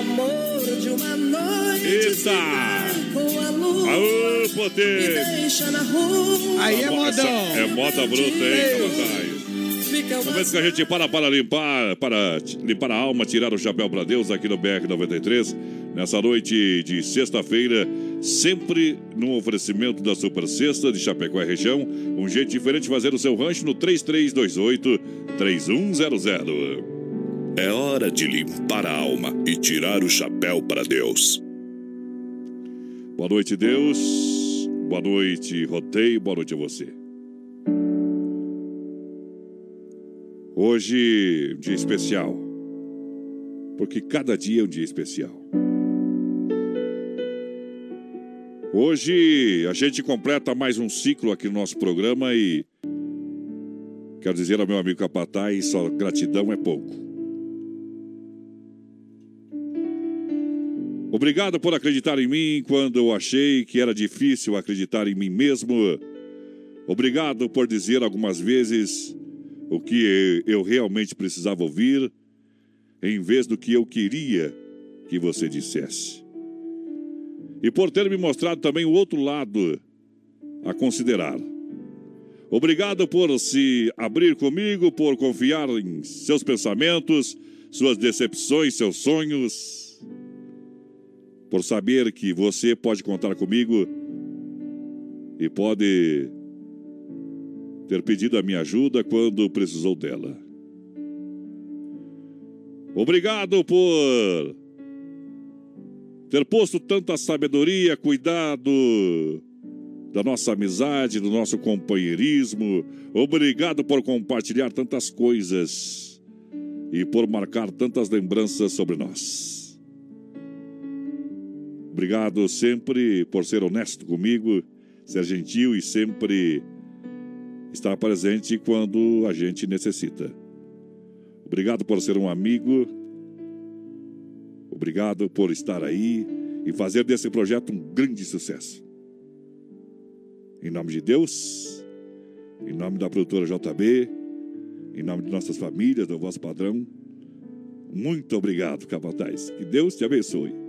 Amor de uma noite Eita! Aô, rua. Aí é modão. É moda bruta, hein, Capataz? Fica Momento que a gente para para limpar, para limpar a alma, tirar o chapéu para Deus aqui no BR-93, nessa noite de sexta-feira, sempre no oferecimento da Super Sexta de Chapecó e região, um jeito diferente de fazer o seu rancho no 3328-3100. É hora de limpar a alma e tirar o chapéu para Deus. Boa noite, Deus. Boa noite, Roteio. Boa noite a você. Hoje, um dia especial. Porque cada dia é um dia especial. Hoje a gente completa mais um ciclo aqui no nosso programa e quero dizer ao meu amigo Capataz, só gratidão é pouco. Obrigado por acreditar em mim quando eu achei que era difícil acreditar em mim mesmo. Obrigado por dizer algumas vezes o que eu realmente precisava ouvir, em vez do que eu queria que você dissesse. E por ter me mostrado também o outro lado a considerar. Obrigado por se abrir comigo, por confiar em seus pensamentos, suas decepções, seus sonhos por saber que você pode contar comigo e pode ter pedido a minha ajuda quando precisou dela. Obrigado por ter posto tanta sabedoria, cuidado da nossa amizade, do nosso companheirismo. Obrigado por compartilhar tantas coisas e por marcar tantas lembranças sobre nós. Obrigado sempre por ser honesto comigo, ser gentil e sempre estar presente quando a gente necessita. Obrigado por ser um amigo. Obrigado por estar aí e fazer desse projeto um grande sucesso. Em nome de Deus, em nome da produtora JB, em nome de nossas famílias, do vosso padrão. Muito obrigado, Capataz. Que Deus te abençoe.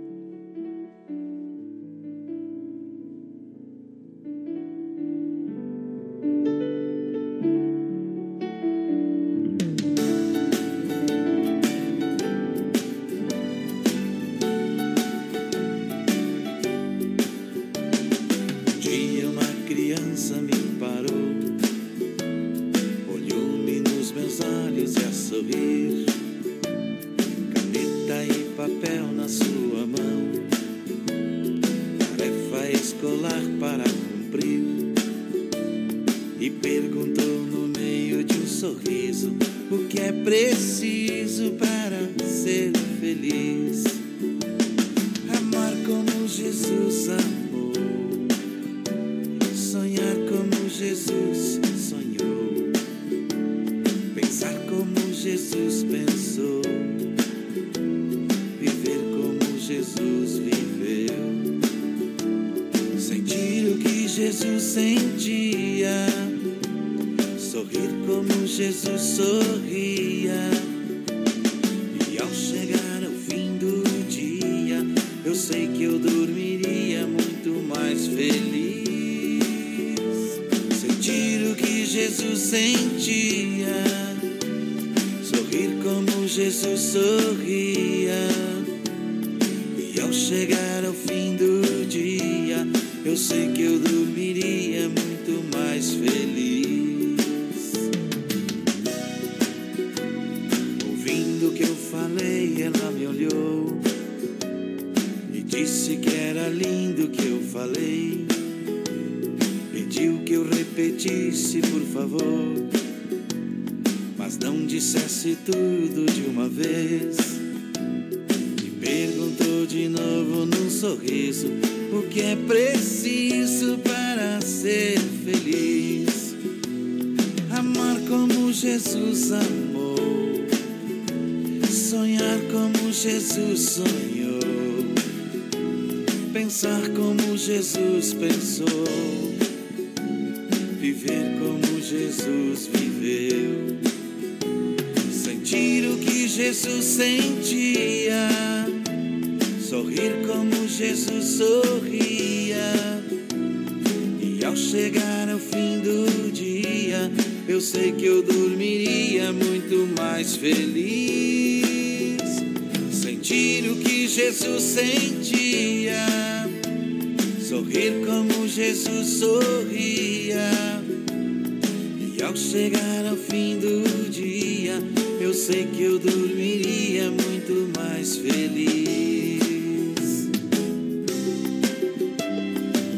Chegar ao fim do dia, eu sei que eu dormiria muito mais feliz.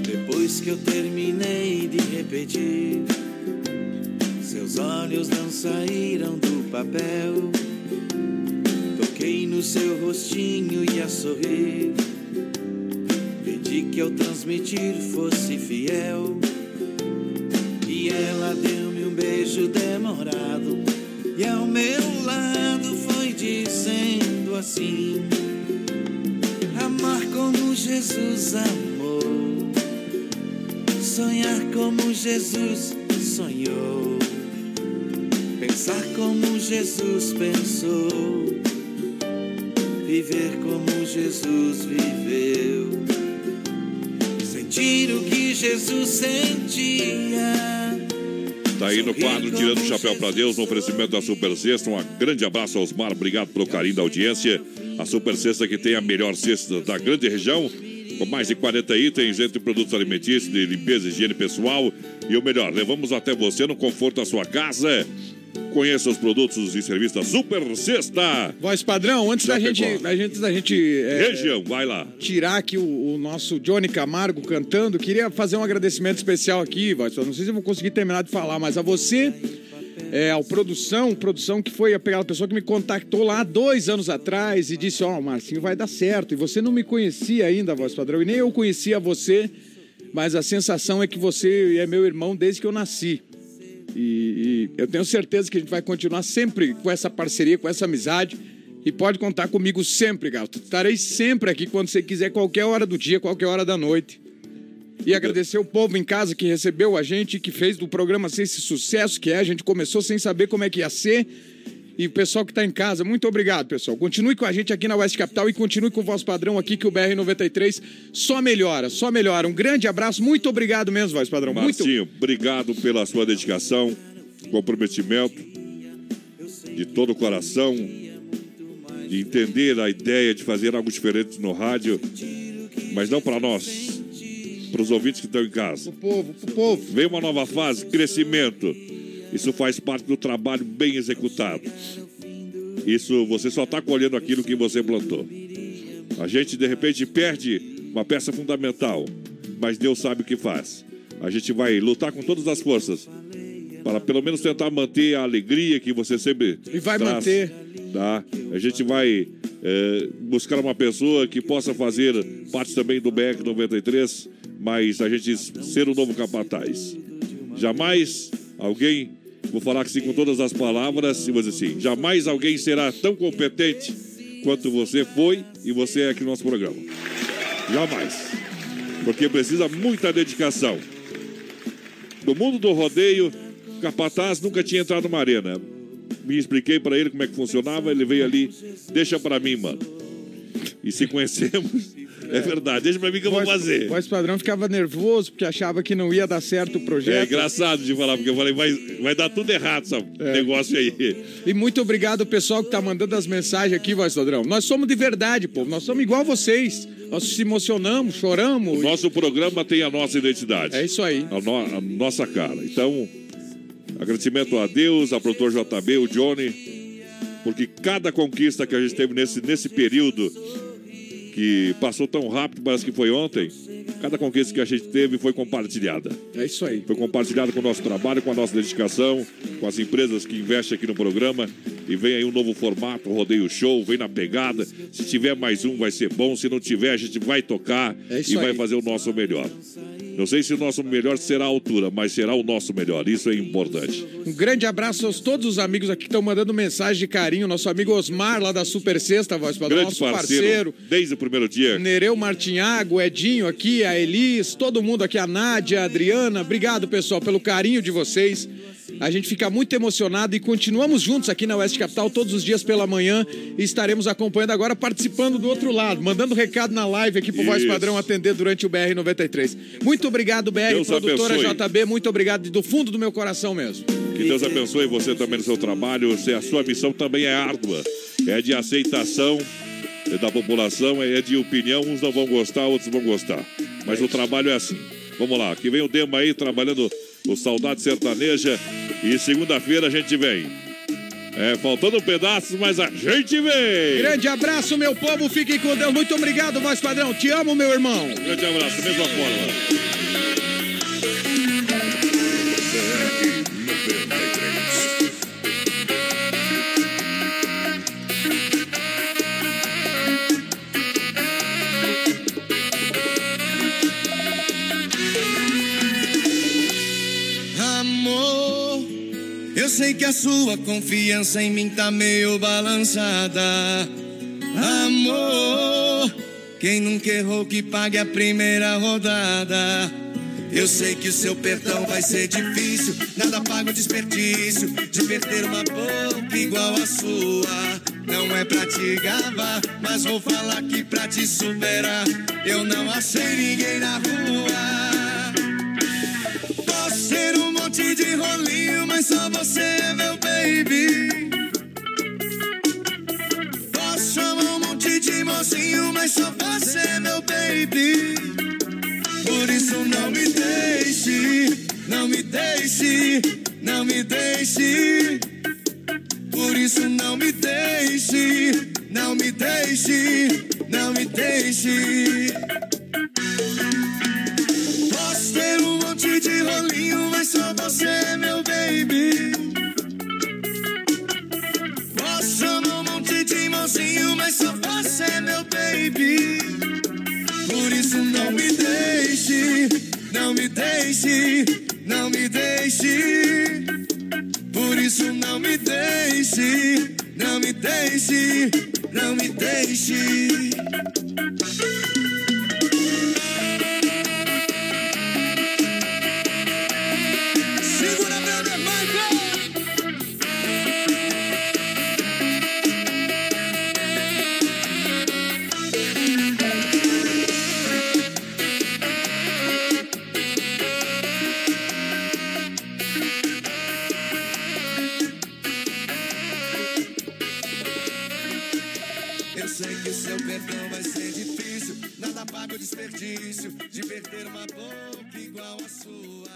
Depois que eu terminei de repetir, seus olhos não saíram do papel. Toquei no seu rostinho e a sorrir. Pedi que ao transmitir fosse fiel. Jesus amou. Sonhar como Jesus sonhou. Pensar como Jesus pensou. Viver como Jesus viveu. Sentir o que Jesus sentia. Tá aí no quadro Tirando o Chapéu para Deus, no oferecimento da Super Sexta. Um grande abraço aos Mar, obrigado pelo carinho da audiência. A Super Sexta que tem a melhor cesta da grande região, com mais de 40 itens entre produtos alimentícios, de limpeza e higiene pessoal. E o melhor, levamos até você no conforto da sua casa. Conheça os produtos e serviços da Super Sexta. Voz padrão, antes da gente, a gente, da gente é, Região, vai lá. tirar aqui o, o nosso Johnny Camargo cantando, queria fazer um agradecimento especial aqui, voz. Não sei se eu vou conseguir terminar de falar, mas a você, é, ao produção, produção que foi aquela pessoa que me contactou lá dois anos atrás e disse: Ó, o Marcinho vai dar certo. E você não me conhecia ainda, voz padrão, e nem eu conhecia você, mas a sensação é que você é meu irmão desde que eu nasci. E, e eu tenho certeza que a gente vai continuar sempre com essa parceria, com essa amizade. E pode contar comigo sempre, gato. Estarei sempre aqui quando você quiser, qualquer hora do dia, qualquer hora da noite. E agradecer o povo em casa que recebeu a gente, que fez do programa ser esse sucesso que é. A gente começou sem saber como é que ia ser. E o pessoal que está em casa, muito obrigado, pessoal. Continue com a gente aqui na West Capital e continue com o vosso padrão aqui, que o BR-93 só melhora, só melhora. Um grande abraço, muito obrigado mesmo, voz padrão. Muito Marcinho, obrigado pela sua dedicação, comprometimento de todo o coração, de entender a ideia de fazer algo diferente no rádio, mas não para nós, para os ouvintes que estão em casa. O povo, o povo. Vem uma nova fase, crescimento. Isso faz parte do trabalho bem executado. Isso você só está colhendo aquilo que você plantou. A gente de repente perde uma peça fundamental, mas Deus sabe o que faz. A gente vai lutar com todas as forças para pelo menos tentar manter a alegria que você sempre E vai traz, manter. Tá? A gente vai é, buscar uma pessoa que possa fazer parte também do BEC 93, mas a gente ser o novo capataz. Jamais alguém, vou falar assim com todas as palavras, e vou dizer assim, jamais alguém será tão competente quanto você foi e você é aqui no nosso programa. Jamais. Porque precisa muita dedicação. No mundo do rodeio, capataz nunca tinha entrado numa arena. Me expliquei para ele como é que funcionava, ele veio ali, deixa para mim, mano. E se conhecemos, <laughs> é verdade, deixa para mim que eu vou fazer. O voz padrão ficava nervoso porque achava que não ia dar certo o projeto. É engraçado de falar, porque eu falei, vai, vai dar tudo errado esse negócio aí. E muito obrigado ao pessoal que tá mandando as mensagens aqui, voz padrão. Nós somos de verdade, povo. Nós somos igual vocês. Nós se emocionamos, choramos. O nosso programa tem a nossa identidade. É isso aí. A, no- a nossa cara. Então, agradecimento a Deus, ao produtor JB, o Johnny, porque cada conquista que a gente teve nesse, nesse período que passou tão rápido, parece que foi ontem, cada conquista que a gente teve foi compartilhada. É isso aí. Foi compartilhada com o nosso trabalho, com a nossa dedicação, com as empresas que investem aqui no programa. E vem aí um novo formato, Rodeio Show, vem na pegada. Se tiver mais um, vai ser bom. Se não tiver, a gente vai tocar É e vai aí. fazer o nosso melhor. Não sei se o nosso melhor será a altura, mas será o nosso melhor. Isso é importante. Um grande abraço aos todos os amigos aqui que estão mandando mensagem de carinho. Nosso amigo Osmar, lá da Super Sexta, voz padrão, Grande nosso parceiro, parceiro. desde o primeiro dia. Nereu Martinhago, Edinho aqui, a Elis, todo mundo aqui, a Nádia, a Adriana. Obrigado, pessoal, pelo carinho de vocês. A gente fica muito emocionado e continuamos juntos aqui na Oeste Capital todos os dias pela manhã e estaremos acompanhando agora, participando do outro lado, mandando recado na live aqui pro Voz. Padrão atender durante o BR-93. Muito obrigado, BR, Deus produtora abençoe. JB, muito obrigado do fundo do meu coração mesmo. Que Deus abençoe você também no seu trabalho. Se A sua missão também é árdua. É de aceitação da população, é de opinião. Uns não vão gostar, outros vão gostar. Mas o trabalho é assim. Vamos lá, que vem o Dema aí trabalhando o Saudade Sertaneja. E segunda-feira a gente vem. É, faltando pedaços, mas a gente vem. Grande abraço, meu povo, fiquem com Deus. Muito obrigado, Voz Padrão. Te amo, meu irmão. Grande abraço, mesma forma. Sei que a sua confiança em mim tá meio balançada. Amor, quem nunca errou que pague a primeira rodada. Eu sei que o seu perdão vai ser difícil, nada paga o desperdício de perder uma boca igual a sua. Não é pra te gabar, mas vou falar que pra te superar, eu não achei ninguém na rua. Posso ser um monte de rolinho, mas só você é meu baby. Posso chamar um monte de mocinho, mas só você é meu baby. Por isso não me deixe, não me deixe, não me deixe. Por isso não me deixe, não me deixe, não me deixe. Posso ter um monte de rolinho, mas só você é meu baby. Chamar um monte de mocinho, mas só você é meu baby. Por isso não me deixe, não me deixe, não me deixe. Por isso não me deixe, não me deixe, não me deixe. Desperdício de perder uma boca igual a sua.